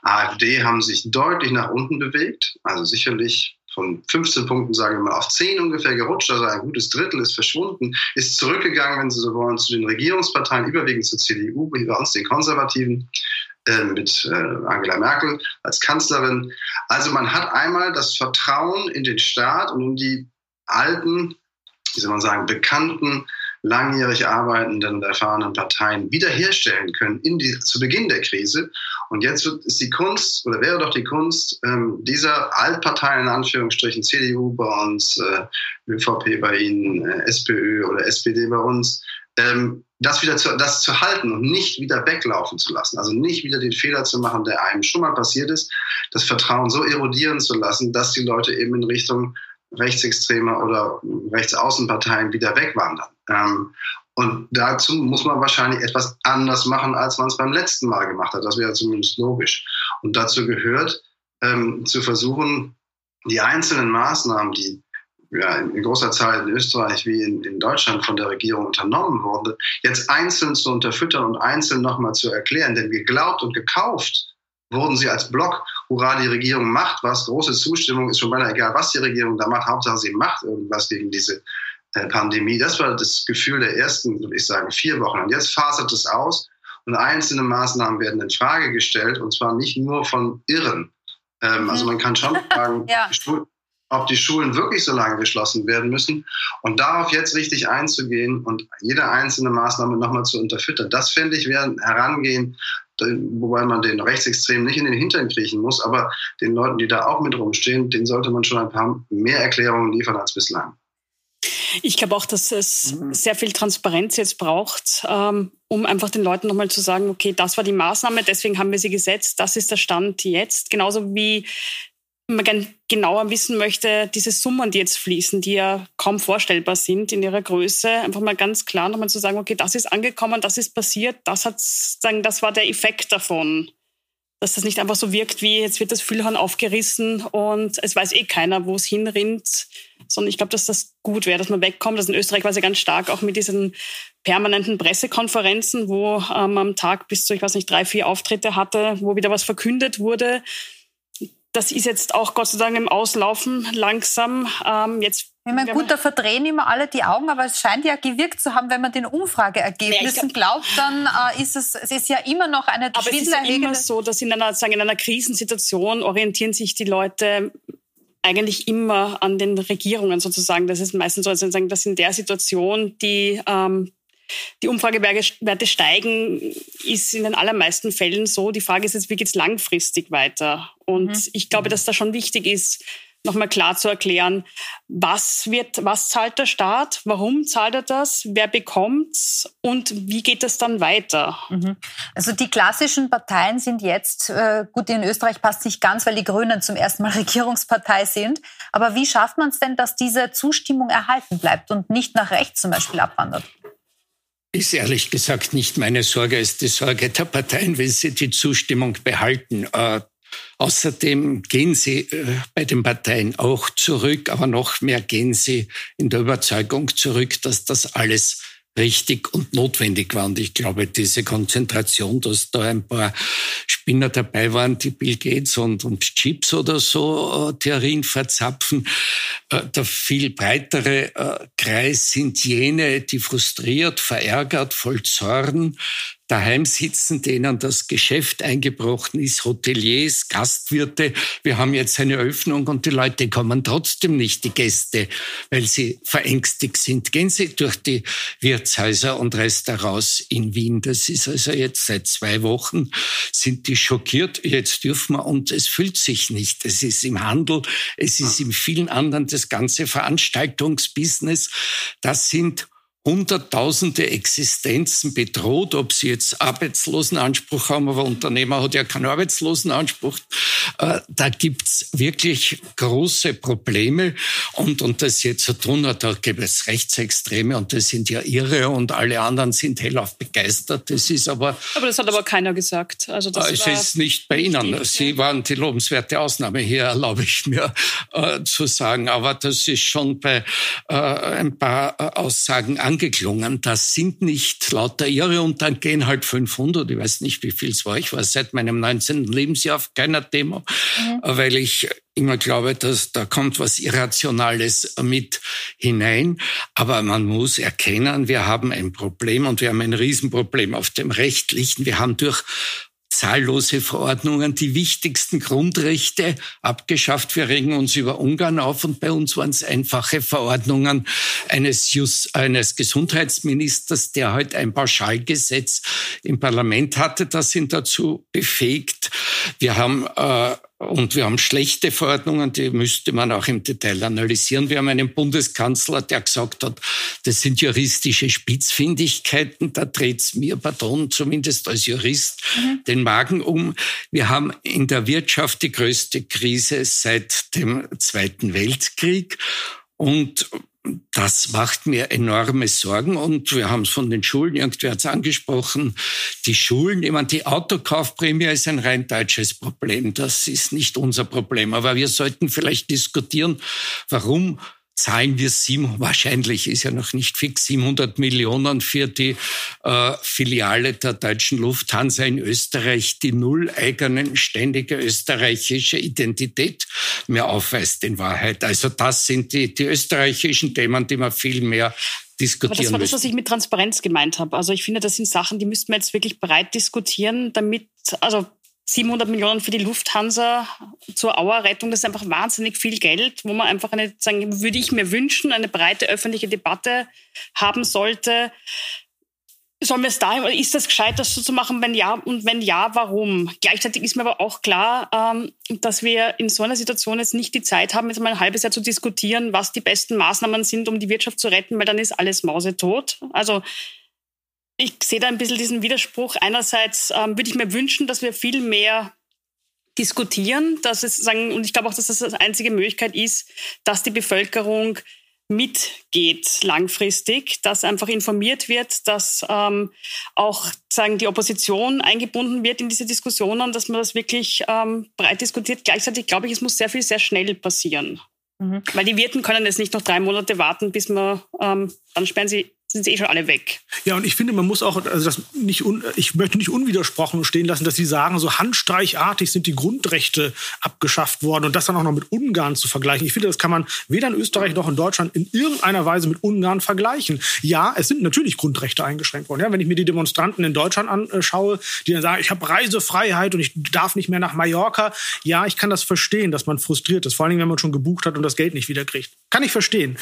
Speaker 5: AfD haben sich deutlich nach unten bewegt. Also sicherlich von 15 Punkten, sagen wir mal, auf 10 ungefähr gerutscht. Also ein gutes Drittel ist verschwunden, ist zurückgegangen, wenn Sie so wollen, zu den Regierungsparteien, überwiegend zur CDU, bei uns den Konservativen. Äh, mit äh, Angela Merkel als Kanzlerin. Also man hat einmal das Vertrauen in den Staat und in die alten, wie soll man sagen, bekannten, langjährig arbeitenden erfahrenen Parteien wiederherstellen können die, zu Beginn der Krise. Und jetzt wird, ist die Kunst, oder wäre doch die Kunst, ähm, dieser Altparteien in Anführungsstrichen, CDU bei uns, äh, ÖVP bei Ihnen, äh, SPÖ oder SPD bei uns, ähm, das wieder zu, das zu halten und nicht wieder weglaufen zu lassen. Also nicht wieder den Fehler zu machen, der einem schon mal passiert ist, das Vertrauen so erodieren zu lassen, dass die Leute eben in Richtung rechtsextremer oder rechtsaußenparteien wieder wegwandern. Ähm, und dazu muss man wahrscheinlich etwas anders machen, als man es beim letzten Mal gemacht hat. Das wäre zumindest logisch. Und dazu gehört, ähm, zu versuchen, die einzelnen Maßnahmen, die ja, in großer Zahl in Österreich wie in, in, Deutschland von der Regierung unternommen wurde, jetzt einzeln zu unterfüttern und einzeln nochmal zu erklären. Denn geglaubt und gekauft wurden sie als Block, hurra, die Regierung macht was, große Zustimmung, ist schon beinahe egal, was die Regierung da macht, Hauptsache sie macht irgendwas gegen diese äh, Pandemie. Das war das Gefühl der ersten, würde ich sagen, vier Wochen. Und jetzt fasert es aus und einzelne Maßnahmen werden in Frage gestellt und zwar nicht nur von Irren. Ähm, also man kann schon fragen, ja ob die Schulen wirklich so lange geschlossen werden müssen und darauf jetzt richtig einzugehen und jede einzelne Maßnahme nochmal zu unterfüttern. Das fände ich wäre ein Herangehen, wobei man den Rechtsextremen nicht in den Hintern kriechen muss, aber den Leuten, die da auch mit rumstehen, denen sollte man schon ein paar mehr Erklärungen liefern als bislang.
Speaker 2: Ich glaube auch, dass es mhm. sehr viel Transparenz jetzt braucht, ähm, um einfach den Leuten nochmal zu sagen, okay, das war die Maßnahme, deswegen haben wir sie gesetzt, das ist der Stand jetzt. Genauso wie man gern genauer wissen möchte, diese Summen, die jetzt fließen, die ja kaum vorstellbar sind in ihrer Größe, einfach mal ganz klar nochmal zu sagen, okay, das ist angekommen, das ist passiert, das hat, sagen, das war der Effekt davon. Dass das nicht einfach so wirkt, wie jetzt wird das Füllhorn aufgerissen und es weiß eh keiner, wo es hinrinnt, sondern ich glaube, dass das gut wäre, dass man wegkommt. Das in Österreich war es ganz stark auch mit diesen permanenten Pressekonferenzen, wo ähm, am Tag bis zu, ich weiß nicht, drei, vier Auftritte hatte, wo wieder was verkündet wurde das ist jetzt auch Gott sei Dank im Auslaufen langsam. Ähm, jetzt
Speaker 1: ich meine, gut, da verdrehen immer alle die Augen, aber es scheint ja gewirkt zu haben, wenn man den Umfrageergebnissen glaubt, dann äh, ist es, es ist ja immer noch eine
Speaker 2: Aber es ist ja immer so, dass in einer, sagen, in einer Krisensituation orientieren sich die Leute eigentlich immer an den Regierungen sozusagen. Das ist meistens so, dass in der Situation die ähm, die Umfragewerte steigen, ist in den allermeisten Fällen so. Die Frage ist jetzt, wie geht es langfristig weiter? Und mhm. ich glaube, dass da schon wichtig ist, nochmal klar zu erklären, was wird, was zahlt der Staat, warum zahlt er das, wer bekommt's und wie geht es dann weiter?
Speaker 1: Mhm. Also die klassischen Parteien sind jetzt, äh, gut, in Österreich passt nicht ganz, weil die Grünen zum ersten Mal Regierungspartei sind. Aber wie schafft man es denn, dass diese Zustimmung erhalten bleibt und nicht nach rechts zum Beispiel abwandert?
Speaker 4: Ist ehrlich gesagt nicht meine Sorge, ist die Sorge der Parteien, wenn sie die Zustimmung behalten. Äh, außerdem gehen sie äh, bei den Parteien auch zurück, aber noch mehr gehen sie in der Überzeugung zurück, dass das alles richtig und notwendig war. Und ich glaube, diese Konzentration, dass da ein paar Spinner dabei waren, die Bill Gates und, und Chips oder so äh, Theorien verzapfen. Äh, der viel breitere äh, Kreis sind jene, die frustriert, verärgert, voll Zorn daheim sitzen, denen das Geschäft eingebrochen ist, Hoteliers, Gastwirte. Wir haben jetzt eine Öffnung und die Leute kommen trotzdem nicht, die Gäste, weil sie verängstigt sind. Gehen Sie durch die Wirtshäuser und Restaurants in Wien. Das ist also jetzt seit zwei Wochen, sind die schockiert. Jetzt dürfen wir und es fühlt sich nicht. Es ist im Handel, es ist in vielen anderen das ganze Veranstaltungsbusiness. Das sind Hunderttausende Existenzen bedroht, ob sie jetzt Arbeitslosenanspruch haben, aber Unternehmer hat ja keinen Arbeitslosenanspruch. Äh, da gibt's wirklich große Probleme und, und das jetzt zu tun hat, da gibt es Rechtsextreme und das sind ja Irre und alle anderen sind hellauf begeistert. Das ist aber...
Speaker 2: Aber das hat aber keiner gesagt.
Speaker 4: Also das es ist nicht bei Ihnen. Sie waren die lobenswerte Ausnahme hier, erlaube ich mir äh, zu sagen. Aber das ist schon bei äh, ein paar äh, Aussagen angekommen angeklungen. Das sind nicht lauter Irre und dann gehen halt 500. Ich weiß nicht, wie viel es war. Ich war seit meinem 19. Lebensjahr auf keiner Demo, mhm. weil ich immer glaube, dass da kommt was Irrationales mit hinein. Aber man muss erkennen, wir haben ein Problem und wir haben ein Riesenproblem auf dem rechtlichen. Wir haben durch zahllose Verordnungen, die wichtigsten Grundrechte abgeschafft. Wir regen uns über Ungarn auf und bei uns waren es einfache Verordnungen eines, Just, eines Gesundheitsministers, der heute ein Pauschalgesetz im Parlament hatte, das ihn dazu befähigt. Wir haben äh, und wir haben schlechte Verordnungen, die müsste man auch im Detail analysieren. Wir haben einen Bundeskanzler, der gesagt hat, das sind juristische Spitzfindigkeiten. Da dreht's mir, pardon, zumindest als Jurist, mhm. den Magen um. Wir haben in der Wirtschaft die größte Krise seit dem Zweiten Weltkrieg. Und das macht mir enorme Sorgen und wir haben es von den Schulen, irgendwer hat es angesprochen, die Schulen, ich meine, die Autokaufprämie ist ein rein deutsches Problem, das ist nicht unser Problem, aber wir sollten vielleicht diskutieren, warum zahlen wir sieben, wahrscheinlich ist ja noch nicht fix, 700 Millionen für die äh, Filiale der deutschen Lufthansa in Österreich, die null eigenen ständige österreichische Identität mehr aufweist in Wahrheit. Also das sind die, die österreichischen Themen, die man viel mehr diskutieren Aber
Speaker 2: das war das, was ich mit Transparenz gemeint habe. Also ich finde, das sind Sachen, die müssten wir jetzt wirklich breit diskutieren, damit, also 700 Millionen für die Lufthansa zur Auerrettung, das ist einfach wahnsinnig viel Geld, wo man einfach eine, sagen, würde ich mir wünschen, eine breite öffentliche Debatte haben sollte. Sollen wir es da, ist das gescheit, das so zu machen? Wenn ja, und wenn ja, warum? Gleichzeitig ist mir aber auch klar, ähm, dass wir in so einer Situation jetzt nicht die Zeit haben, jetzt mal ein halbes Jahr zu diskutieren, was die besten Maßnahmen sind, um die Wirtschaft zu retten, weil dann ist alles mausetot. Also ich sehe da ein bisschen diesen Widerspruch. Einerseits ähm, würde ich mir wünschen, dass wir viel mehr diskutieren, dass es sagen, und ich glaube auch, dass das die einzige Möglichkeit ist, dass die Bevölkerung mitgeht langfristig, dass einfach informiert wird, dass ähm, auch sagen die Opposition eingebunden wird in diese Diskussionen, dass man das wirklich ähm, breit diskutiert. Gleichzeitig glaube ich, es muss sehr viel sehr schnell passieren, mhm. weil die Wirten können jetzt nicht noch drei Monate warten, bis man ähm, dann sperren sie sind sie eh schon alle weg.
Speaker 3: Ja, und ich finde, man muss auch, also das nicht un, ich möchte nicht unwidersprochen stehen lassen, dass Sie sagen, so handstreichartig sind die Grundrechte abgeschafft worden und das dann auch noch mit Ungarn zu vergleichen. Ich finde, das kann man weder in Österreich noch in Deutschland in irgendeiner Weise mit Ungarn vergleichen. Ja, es sind natürlich Grundrechte eingeschränkt worden. Ja, wenn ich mir die Demonstranten in Deutschland anschaue, die dann sagen, ich habe Reisefreiheit und ich darf nicht mehr nach Mallorca. Ja, ich kann das verstehen, dass man frustriert ist, vor allem wenn man schon gebucht hat und das Geld nicht wieder kriegt. Kann ich verstehen.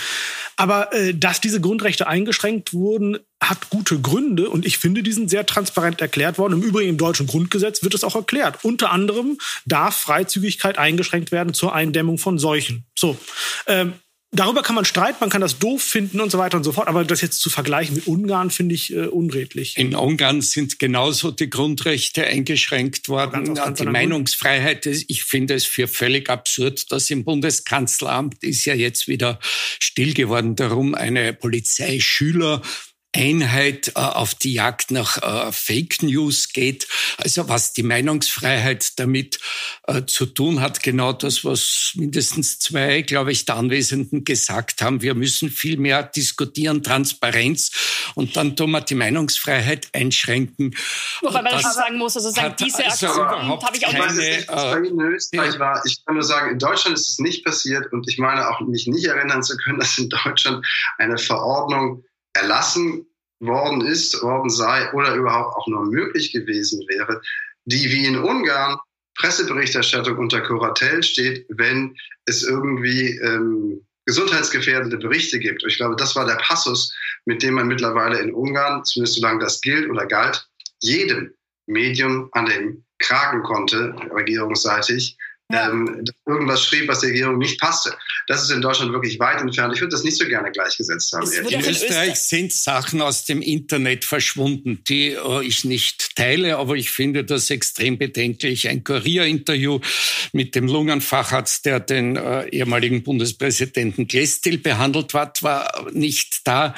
Speaker 3: Aber äh, dass diese Grundrechte eingeschränkt wurden, hat gute Gründe und ich finde, die sind sehr transparent erklärt worden. Im Übrigen im deutschen Grundgesetz wird es auch erklärt. Unter anderem darf Freizügigkeit eingeschränkt werden zur Eindämmung von Seuchen. So. Ähm, darüber kann man streiten, man kann das doof finden und so weiter und so fort. Aber das jetzt zu vergleichen mit Ungarn finde ich äh, unredlich.
Speaker 4: In Ungarn sind genauso die Grundrechte eingeschränkt worden. Ganz die Meinungsfreiheit, ich finde es für völlig absurd, dass im Bundeskanzleramt ist ja jetzt wieder still geworden darum, eine Polizeischüler Einheit äh, auf die Jagd nach äh, Fake News geht. Also was die Meinungsfreiheit damit äh, zu tun hat, genau das, was mindestens zwei, glaube ich, der Anwesenden gesagt haben. Wir müssen viel mehr diskutieren, Transparenz und dann tun wir die Meinungsfreiheit einschränken.
Speaker 2: Wobei man das sagen muss, also sagen, diese also Aktion habe ich auch keine,
Speaker 5: äh, in Österreich war. Ich kann nur sagen, in Deutschland ist es nicht passiert und ich meine auch mich nicht erinnern zu können, dass in Deutschland eine Verordnung erlassen worden ist, worden sei oder überhaupt auch nur möglich gewesen wäre, die wie in Ungarn Presseberichterstattung unter Kuratel steht, wenn es irgendwie ähm, gesundheitsgefährdende Berichte gibt. Und ich glaube, das war der Passus, mit dem man mittlerweile in Ungarn, zumindest solange das gilt oder galt, jedem Medium an den Kragen konnte, regierungsseitig. Ähm, irgendwas schrieb, was der Regierung nicht passte. Das ist in Deutschland wirklich weit entfernt. Ich würde das nicht so gerne gleichgesetzt haben.
Speaker 4: In Österreich sind Sachen aus dem Internet verschwunden, die äh, ich nicht teile, aber ich finde das extrem bedenklich. Ein Kurierinterview mit dem Lungenfacharzt, der den äh, ehemaligen Bundespräsidenten Glestil behandelt hat, war nicht da.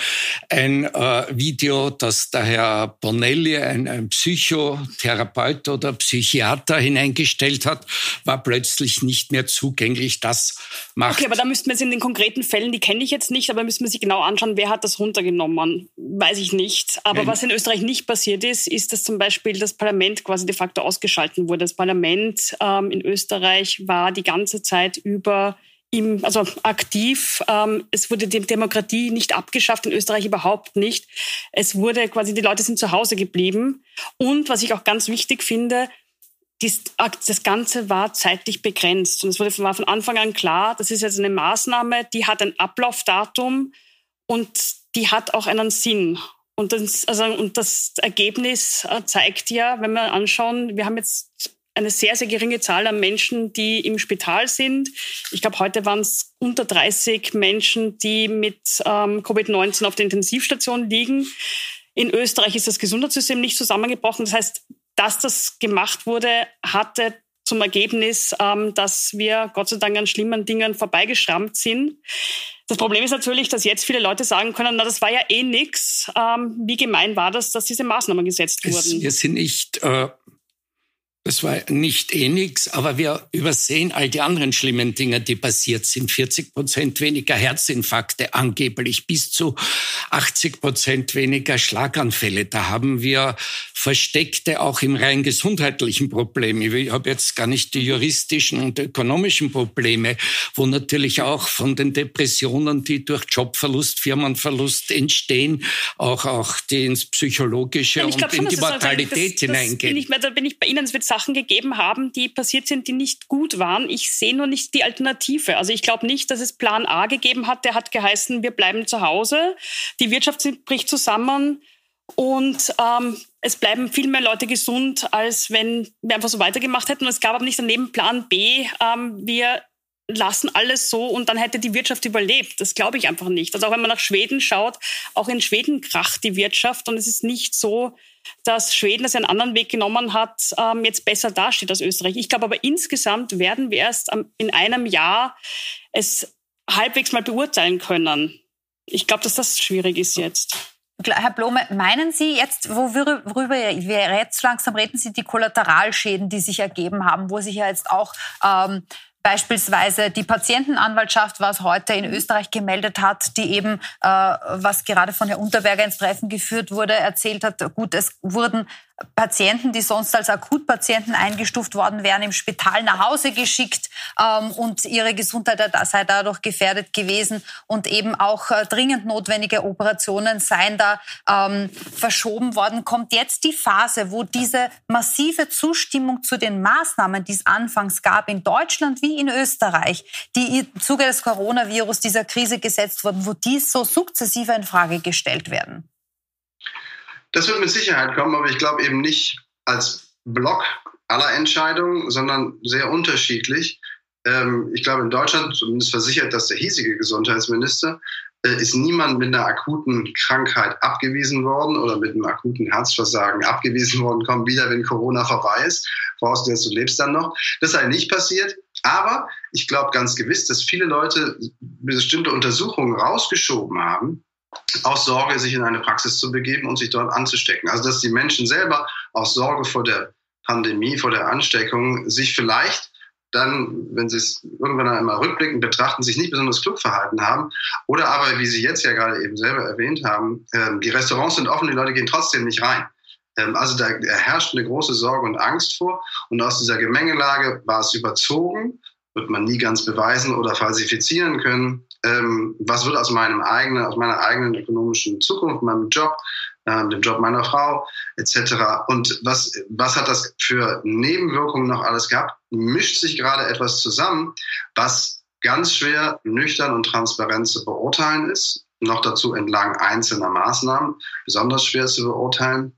Speaker 4: Ein äh, Video, das der Herr Bonelli, ein, ein Psychotherapeut oder Psychiater hineingestellt hat, war plötzlich plötzlich nicht mehr zugänglich. Das macht.
Speaker 2: Okay, aber da müssten wir jetzt in den konkreten Fällen, die kenne ich jetzt nicht, aber müssen wir sich genau anschauen, wer hat das runtergenommen. Weiß ich nicht. Aber Nein. was in Österreich nicht passiert ist, ist, dass zum Beispiel das Parlament quasi de facto ausgeschalten wurde. Das Parlament ähm, in Österreich war die ganze Zeit über im, also aktiv. Ähm, es wurde die Demokratie nicht abgeschafft, in Österreich überhaupt nicht. Es wurde quasi, die Leute sind zu Hause geblieben. Und was ich auch ganz wichtig finde, das Ganze war zeitlich begrenzt. Und es wurde, war von Anfang an klar, das ist jetzt eine Maßnahme, die hat ein Ablaufdatum und die hat auch einen Sinn. Und das, also, und das Ergebnis äh, zeigt ja, wenn wir anschauen, wir haben jetzt eine sehr, sehr geringe Zahl an Menschen, die im Spital sind. Ich glaube, heute waren es unter 30 Menschen, die mit ähm, Covid-19 auf der Intensivstation liegen. In Österreich ist das Gesundheitssystem nicht zusammengebrochen. Das heißt, dass das gemacht wurde, hatte zum Ergebnis, ähm, dass wir Gott sei Dank an schlimmen Dingen vorbeigeschrammt sind. Das Problem ist natürlich, dass jetzt viele Leute sagen können, na, das war ja eh nix. Ähm, wie gemein war das, dass diese Maßnahmen gesetzt wurden?
Speaker 4: Es, wir sind nicht äh, das war nicht eh nix, aber wir übersehen all die anderen schlimmen Dinge, die passiert sind. 40 Prozent weniger Herzinfarkte angeblich, bis zu 80 Prozent weniger Schlaganfälle. Da haben wir versteckte, auch im rein gesundheitlichen Probleme. Ich habe jetzt gar nicht die juristischen und ökonomischen Probleme, wo natürlich auch von den Depressionen, die durch Jobverlust, Firmenverlust entstehen, auch, auch die ins Psychologische und in die Mortalität hineingehen.
Speaker 2: da bin ich bei Ihnen, es wird Sachen gegeben haben, die passiert sind, die nicht gut waren. Ich sehe nur nicht die Alternative. Also ich glaube nicht, dass es Plan A gegeben hat, der hat geheißen, wir bleiben zu Hause, die Wirtschaft bricht zusammen und ähm, es bleiben viel mehr Leute gesund, als wenn wir einfach so weitergemacht hätten. Und es gab aber nicht daneben Plan B, ähm, wir lassen alles so und dann hätte die Wirtschaft überlebt. Das glaube ich einfach nicht. Also auch wenn man nach Schweden schaut, auch in Schweden kracht die Wirtschaft und es ist nicht so, dass Schweden, das einen anderen Weg genommen hat, ähm, jetzt besser dasteht als Österreich. Ich glaube aber insgesamt werden wir erst in einem Jahr es halbwegs mal beurteilen können. Ich glaube, dass das schwierig ist jetzt.
Speaker 1: Herr Blome, meinen Sie jetzt, worüber wir jetzt langsam reden, sind die Kollateralschäden, die sich ergeben haben, wo sich ja jetzt auch ähm, Beispielsweise die Patientenanwaltschaft, was heute in Österreich gemeldet hat, die eben, äh, was gerade von Herrn Unterberger ins Treffen geführt wurde, erzählt hat, gut, es wurden Patienten, die sonst als Akutpatienten eingestuft worden wären, im Spital nach Hause geschickt ähm, und ihre Gesundheit sei dadurch gefährdet gewesen und eben auch äh, dringend notwendige Operationen seien da ähm, verschoben worden. Kommt jetzt die Phase, wo diese massive Zustimmung zu den Maßnahmen, die es anfangs gab in Deutschland wie in Österreich, die im Zuge des Coronavirus dieser Krise gesetzt wurden, wo dies so sukzessive in Frage gestellt werden?
Speaker 5: Das wird mit Sicherheit kommen, aber ich glaube eben nicht als Block aller Entscheidungen, sondern sehr unterschiedlich. Ähm, ich glaube, in Deutschland, zumindest versichert das der hiesige Gesundheitsminister, äh, ist niemand mit einer akuten Krankheit abgewiesen worden oder mit einem akuten Herzversagen abgewiesen worden, komm wieder, wenn Corona vorbei ist, vorausgesetzt du lebst dann noch. Das sei nicht passiert. Aber ich glaube ganz gewiss, dass viele Leute bestimmte Untersuchungen rausgeschoben haben, aus Sorge, sich in eine Praxis zu begeben und sich dort anzustecken. Also dass die Menschen selber aus Sorge vor der Pandemie, vor der Ansteckung sich vielleicht dann, wenn sie es irgendwann einmal rückblickend betrachten, sich nicht besonders klug verhalten haben. Oder aber, wie Sie jetzt ja gerade eben selber erwähnt haben, ähm, die Restaurants sind offen, die Leute gehen trotzdem nicht rein. Ähm, also da herrscht eine große Sorge und Angst vor. Und aus dieser Gemengelage war es überzogen wird man nie ganz beweisen oder falsifizieren können. Ähm, was wird aus meinem eigenen, aus meiner eigenen ökonomischen Zukunft, meinem Job, äh, dem Job meiner Frau etc. Und was, was hat das für Nebenwirkungen noch alles gehabt? Mischt sich gerade etwas zusammen, was ganz schwer nüchtern und transparent zu beurteilen ist. Noch dazu entlang einzelner Maßnahmen, besonders schwer zu beurteilen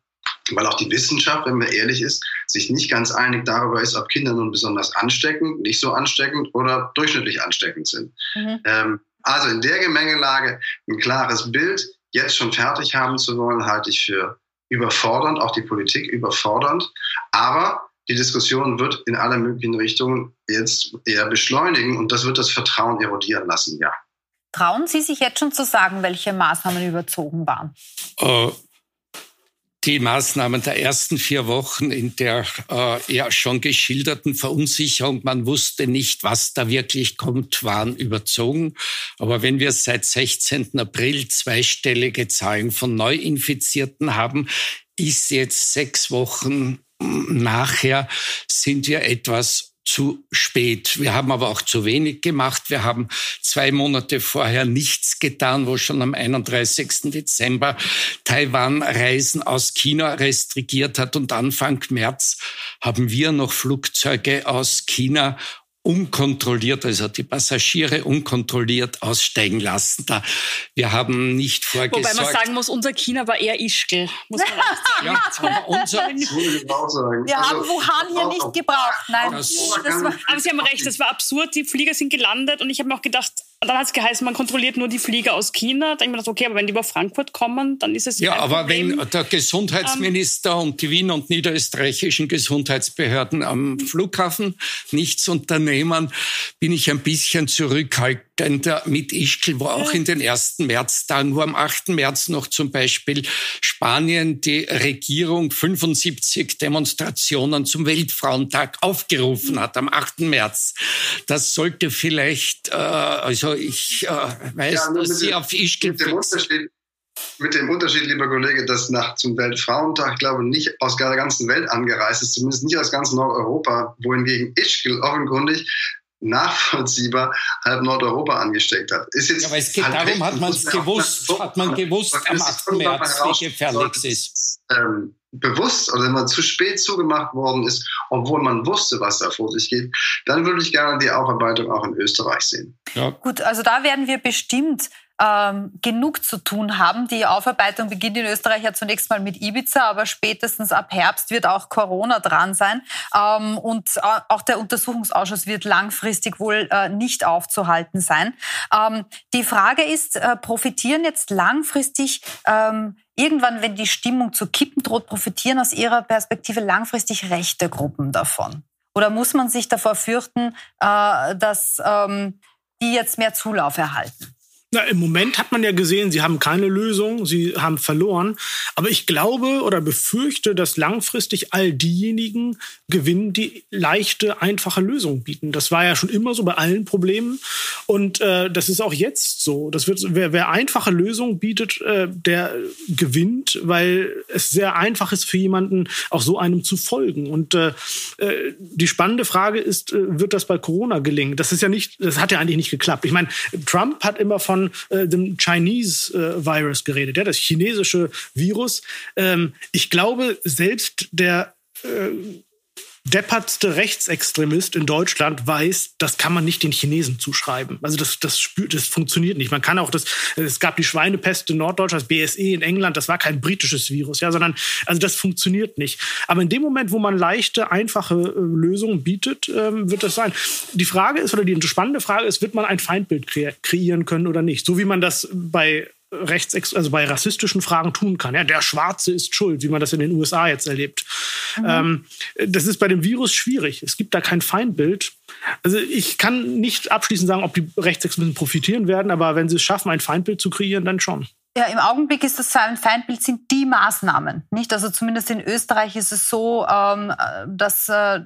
Speaker 5: weil auch die Wissenschaft, wenn man ehrlich ist, sich nicht ganz einig darüber ist, ob Kinder nun besonders ansteckend, nicht so ansteckend oder durchschnittlich ansteckend sind. Mhm. Ähm, also in der Gemengelage ein klares Bild jetzt schon fertig haben zu wollen, halte ich für überfordernd, auch die Politik überfordernd. Aber die Diskussion wird in alle möglichen Richtungen jetzt eher beschleunigen und das wird das Vertrauen erodieren lassen, ja.
Speaker 1: Trauen Sie sich jetzt schon zu sagen, welche Maßnahmen überzogen waren?
Speaker 4: Uh die Maßnahmen der ersten vier Wochen in der äh, ja schon geschilderten Verunsicherung, man wusste nicht, was da wirklich kommt, waren überzogen. Aber wenn wir seit 16. April zweistellige Zahlen von Neuinfizierten haben, ist jetzt sechs Wochen nachher, sind wir etwas zu spät. Wir haben aber auch zu wenig gemacht. Wir haben zwei Monate vorher nichts getan, wo schon am 31. Dezember Taiwan Reisen aus China restrigiert hat und Anfang März haben wir noch Flugzeuge aus China unkontrolliert, also die Passagiere unkontrolliert aussteigen lassen. Da wir haben nicht vorgesorgt.
Speaker 2: Wobei man sagen muss, unser China war eher Ischgl, muss man sagen. ja, aber unser
Speaker 1: wir haben also, Wuhan hier nicht gebraucht. Nein, das,
Speaker 2: das war, aber Sie haben recht, das war absurd. Die Flieger sind gelandet und ich habe mir auch gedacht, dann hat es geheißen, man kontrolliert nur die Flieger aus China. Da ich mir gedacht, okay, aber wenn die über Frankfurt kommen, dann ist es
Speaker 4: ja. aber Problem. wenn der Gesundheitsminister ähm, und die Wien und niederösterreichischen Gesundheitsbehörden am Flughafen nichts unternehmen, bin ich ein bisschen zurückhaltend mit Ischgl, wo auch in den ersten Märztagen, wo am 8. März noch zum Beispiel Spanien die Regierung 75 Demonstrationen zum Weltfrauentag aufgerufen hat, am 8. März. Das sollte vielleicht, äh, also ich äh, weiß, ja, dass Sie auf Ischgl
Speaker 5: mit dem, Unterschied, mit dem Unterschied, lieber Kollege, dass nach zum Weltfrauentag, ich glaube, nicht aus der ganzen Welt angereist ist, zumindest nicht aus ganz Nordeuropa, wohingegen Ischgl offenkundig nachvollziehbar halb Nordeuropa angesteckt hat.
Speaker 4: Ist jetzt ja, aber es geht halt darum, hat man es gewusst, hat man gewusst am 8. März, wie gefährlich es ist.
Speaker 5: Ähm, bewusst oder wenn man zu spät zugemacht worden ist, obwohl man wusste, was da vor sich geht, dann würde ich gerne die Aufarbeitung auch in Österreich sehen.
Speaker 1: Ja. Gut, also da werden wir bestimmt ähm, genug zu tun haben. Die Aufarbeitung beginnt in Österreich ja zunächst mal mit Ibiza, aber spätestens ab Herbst wird auch Corona dran sein. Ähm, und auch der Untersuchungsausschuss wird langfristig wohl äh, nicht aufzuhalten sein. Ähm, die Frage ist, äh, profitieren jetzt langfristig ähm, irgendwann, wenn die Stimmung zu kippen droht, profitieren aus Ihrer Perspektive langfristig rechte Gruppen davon? Oder muss man sich davor fürchten, äh, dass ähm, die jetzt mehr Zulauf erhalten?
Speaker 3: Na, Im Moment hat man ja gesehen, sie haben keine Lösung, sie haben verloren. Aber ich glaube oder befürchte, dass langfristig all diejenigen gewinnen, die leichte, einfache Lösungen bieten. Das war ja schon immer so bei allen Problemen. Und äh, das ist auch jetzt so. Das wird, wer, wer einfache Lösungen bietet, äh, der gewinnt, weil es sehr einfach ist für jemanden, auch so einem zu folgen. Und äh, äh die spannende Frage ist, äh, wird das bei Corona gelingen? Das ist ja nicht, das hat ja eigentlich nicht geklappt. Ich meine, Trump hat immer von äh, dem Chinese äh, Virus geredet, ja, das chinesische Virus. Ähm, ich glaube, selbst der äh, deppertste Rechtsextremist in Deutschland weiß, das kann man nicht den Chinesen zuschreiben. Also das, das, spürt, das funktioniert nicht. Man kann auch das, es gab die Schweinepest in Norddeutschland, das BSE in England, das war kein britisches Virus, ja, sondern, also das funktioniert nicht. Aber in dem Moment, wo man leichte, einfache äh, Lösungen bietet, ähm, wird das sein. Die Frage ist, oder die spannende Frage ist, wird man ein Feindbild kreieren können oder nicht? So wie man das bei rechts, also bei rassistischen Fragen tun kann. Ja, der Schwarze ist schuld, wie man das in den USA jetzt erlebt. Mhm. Ähm, das ist bei dem Virus schwierig. Es gibt da kein Feindbild. Also ich kann nicht abschließend sagen, ob die Rechtsextremisten profitieren werden, aber wenn sie es schaffen, ein Feindbild zu kreieren, dann schon.
Speaker 1: Ja, im Augenblick ist das ein Feindbild sind die Maßnahmen, nicht? Also zumindest in Österreich ist es so, ähm, dass äh,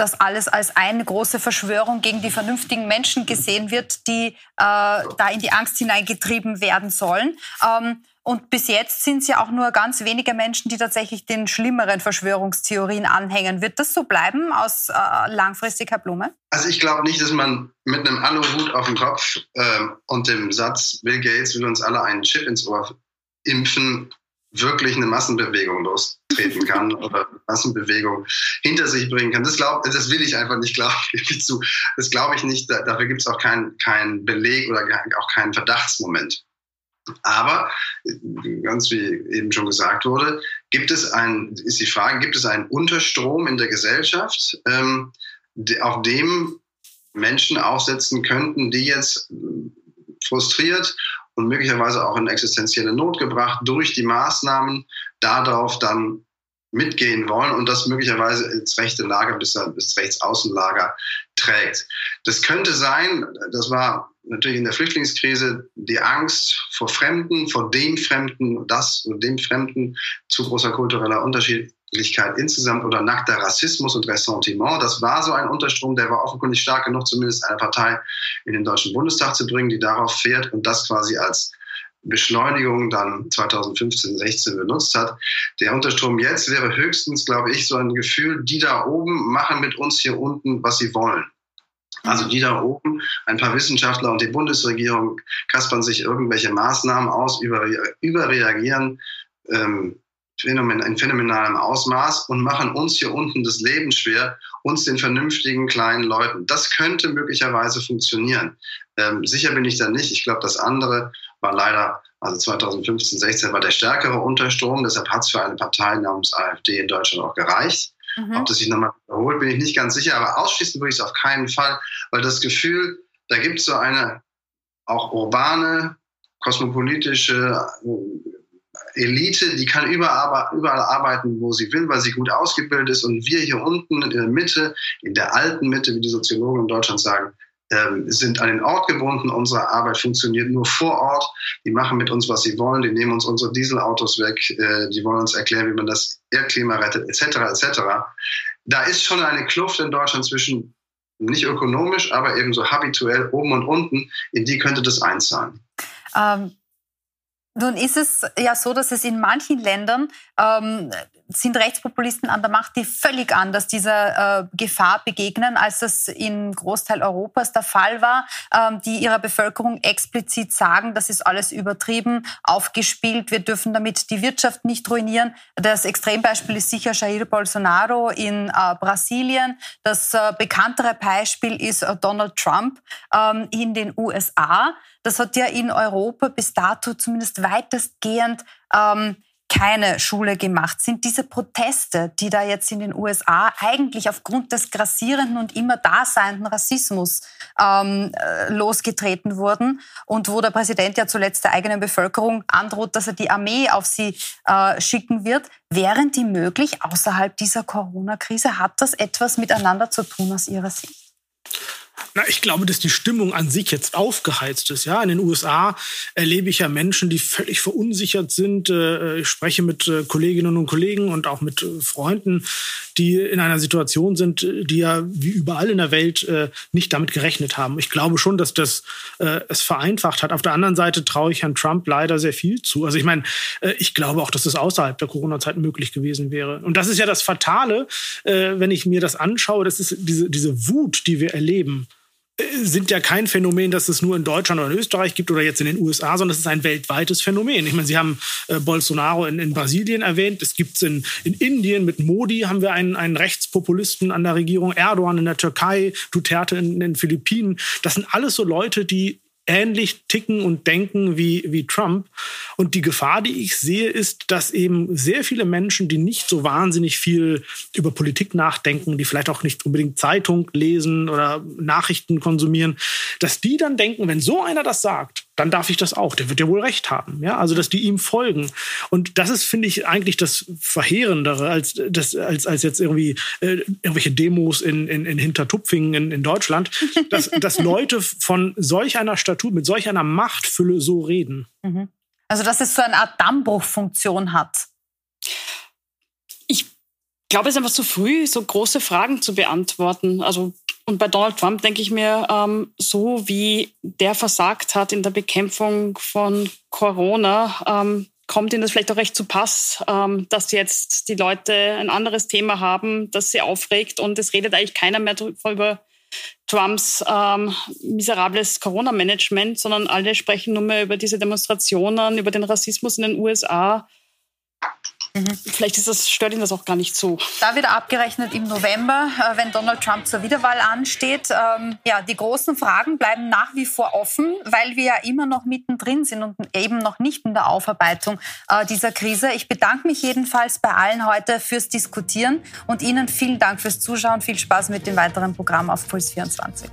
Speaker 1: das alles als eine große Verschwörung gegen die vernünftigen Menschen gesehen wird, die äh, da in die Angst hineingetrieben werden sollen. Ähm, und bis jetzt sind es ja auch nur ganz wenige Menschen, die tatsächlich den schlimmeren Verschwörungstheorien anhängen. Wird das so bleiben aus äh, langfristig, Blume?
Speaker 5: Also ich glaube nicht, dass man mit einem Aluhut auf dem Kopf äh, und dem Satz, Bill Gates will uns alle einen Chip ins Ohr impfen, wirklich eine Massenbewegung lostreten kann oder Massenbewegung hinter sich bringen kann. Das, glaub, das will ich einfach nicht glauben. Das glaube ich nicht. Dafür gibt es auch keinen kein Beleg oder auch keinen Verdachtsmoment. Aber ganz wie eben schon gesagt wurde, gibt es ein, ist die Frage, gibt es einen Unterstrom in der Gesellschaft, ähm, auf dem Menschen aufsetzen könnten, die jetzt frustriert und möglicherweise auch in existenzielle Not gebracht durch die Maßnahmen darauf dann mitgehen wollen und das möglicherweise ins rechte Lager bis ins Rechtsaußenlager trägt. Das könnte sein, das war natürlich in der Flüchtlingskrise die Angst vor Fremden, vor dem Fremden, das und dem Fremden, zu großer kultureller Unterschiedlichkeit insgesamt oder nackter Rassismus und Ressentiment. Das war so ein Unterstrom, der war offenkundig stark genug, zumindest eine Partei in den Deutschen Bundestag zu bringen, die darauf fährt und das quasi als Beschleunigung dann 2015, 16 benutzt hat. Der Unterstrom jetzt wäre höchstens, glaube ich, so ein Gefühl, die da oben machen mit uns hier unten, was sie wollen. Also die da oben, ein paar Wissenschaftler und die Bundesregierung kaspern sich irgendwelche Maßnahmen aus, überreagieren ähm, in phänomenalem Ausmaß und machen uns hier unten das Leben schwer, uns den vernünftigen kleinen Leuten. Das könnte möglicherweise funktionieren. Ähm, sicher bin ich da nicht. Ich glaube, das andere war leider, also 2015, 16 war der stärkere Unterstrom. Deshalb hat es für eine Partei namens AfD in Deutschland auch gereicht. Mhm. Ob das sich nochmal wiederholt, bin ich nicht ganz sicher. Aber ausschließen würde ich es auf keinen Fall, weil das Gefühl, da gibt es so eine auch urbane, kosmopolitische Elite, die kann überall, arbeiten, wo sie will, weil sie gut ausgebildet ist. Und wir hier unten in der Mitte, in der alten Mitte, wie die Soziologen in Deutschland sagen, ähm, sind an den Ort gebunden. Unsere Arbeit funktioniert nur vor Ort. Die machen mit uns, was sie wollen. Die nehmen uns unsere Dieselautos weg. Äh, die wollen uns erklären, wie man das Erdklima rettet, etc. etc. Da ist schon eine Kluft in Deutschland zwischen nicht ökonomisch, aber eben so habituell oben und unten. In die könnte das einzahlen. Ähm,
Speaker 1: nun ist es ja so, dass es in manchen Ländern ähm, sind Rechtspopulisten an der Macht, die völlig anders dieser äh, Gefahr begegnen, als das in Großteil Europas der Fall war, ähm, die ihrer Bevölkerung explizit sagen, das ist alles übertrieben, aufgespielt, wir dürfen damit die Wirtschaft nicht ruinieren. Das Extrembeispiel ist sicher Jair Bolsonaro in äh, Brasilien. Das äh, bekanntere Beispiel ist äh, Donald Trump ähm, in den USA. Das hat ja in Europa bis dato zumindest weitestgehend ähm, keine Schule gemacht. Sind diese Proteste, die da jetzt in den USA eigentlich aufgrund des grassierenden und immer daseinenden Rassismus ähm, äh, losgetreten wurden und wo der Präsident ja zuletzt der eigenen Bevölkerung androht, dass er die Armee auf sie äh, schicken wird, wären die möglich außerhalb dieser Corona-Krise? Hat das etwas miteinander zu tun aus Ihrer Sicht?
Speaker 3: Na, ich glaube, dass die Stimmung an sich jetzt aufgeheizt ist. Ja, in den USA erlebe ich ja Menschen, die völlig verunsichert sind. Äh, ich spreche mit äh, Kolleginnen und Kollegen und auch mit äh, Freunden, die in einer Situation sind, die ja wie überall in der Welt nicht damit gerechnet haben. Ich glaube schon, dass das es vereinfacht hat. Auf der anderen Seite traue ich Herrn Trump leider sehr viel zu. Also ich meine, ich glaube auch, dass das außerhalb der Corona-Zeit möglich gewesen wäre. Und das ist ja das Fatale, wenn ich mir das anschaue. Das ist diese, diese Wut, die wir erleben sind ja kein Phänomen, das es nur in Deutschland oder in Österreich gibt oder jetzt in den USA, sondern es ist ein weltweites Phänomen. Ich meine, Sie haben äh, Bolsonaro in, in, Brasilien erwähnt, es gibt es in, in Indien mit Modi haben wir einen, einen Rechtspopulisten an der Regierung, Erdogan in der Türkei, Duterte in, in den Philippinen. Das sind alles so Leute, die ähnlich ticken und denken wie, wie Trump. Und die Gefahr, die ich sehe, ist, dass eben sehr viele Menschen, die nicht so wahnsinnig viel über Politik nachdenken, die vielleicht auch nicht unbedingt Zeitung lesen oder Nachrichten konsumieren, dass die dann denken, wenn so einer das sagt, dann darf ich das auch. Der wird ja wohl recht haben. Ja, also dass die ihm folgen. Und das ist, finde ich, eigentlich das Verheerendere, als, das, als, als jetzt irgendwie äh, irgendwelche Demos in, in, in Hintertupfingen in, in Deutschland, dass, dass Leute von solch einer Statur, mit solch einer Machtfülle so reden. Mhm.
Speaker 1: Also dass es so eine Art Dammbruchfunktion hat.
Speaker 2: glaube, es ist einfach zu früh, so große Fragen zu beantworten. Also und bei Donald Trump denke ich mir, ähm, so wie der versagt hat in der Bekämpfung von Corona, ähm, kommt Ihnen das vielleicht auch recht zu Pass, ähm, dass jetzt die Leute ein anderes Thema haben, das sie aufregt. Und es redet eigentlich keiner mehr über Trumps ähm, miserables Corona-Management, sondern alle sprechen nur mehr über diese Demonstrationen, über den Rassismus in den USA Mhm. Vielleicht ist das, stört ihn das auch gar nicht so.
Speaker 1: Da wird abgerechnet im November, äh, wenn Donald Trump zur Wiederwahl ansteht. Ähm, ja, die großen Fragen bleiben nach wie vor offen, weil wir ja immer noch mittendrin sind und eben noch nicht in der Aufarbeitung äh, dieser Krise. Ich bedanke mich jedenfalls bei allen heute fürs Diskutieren und Ihnen vielen Dank fürs Zuschauen. Viel Spaß mit dem weiteren Programm auf Puls 24.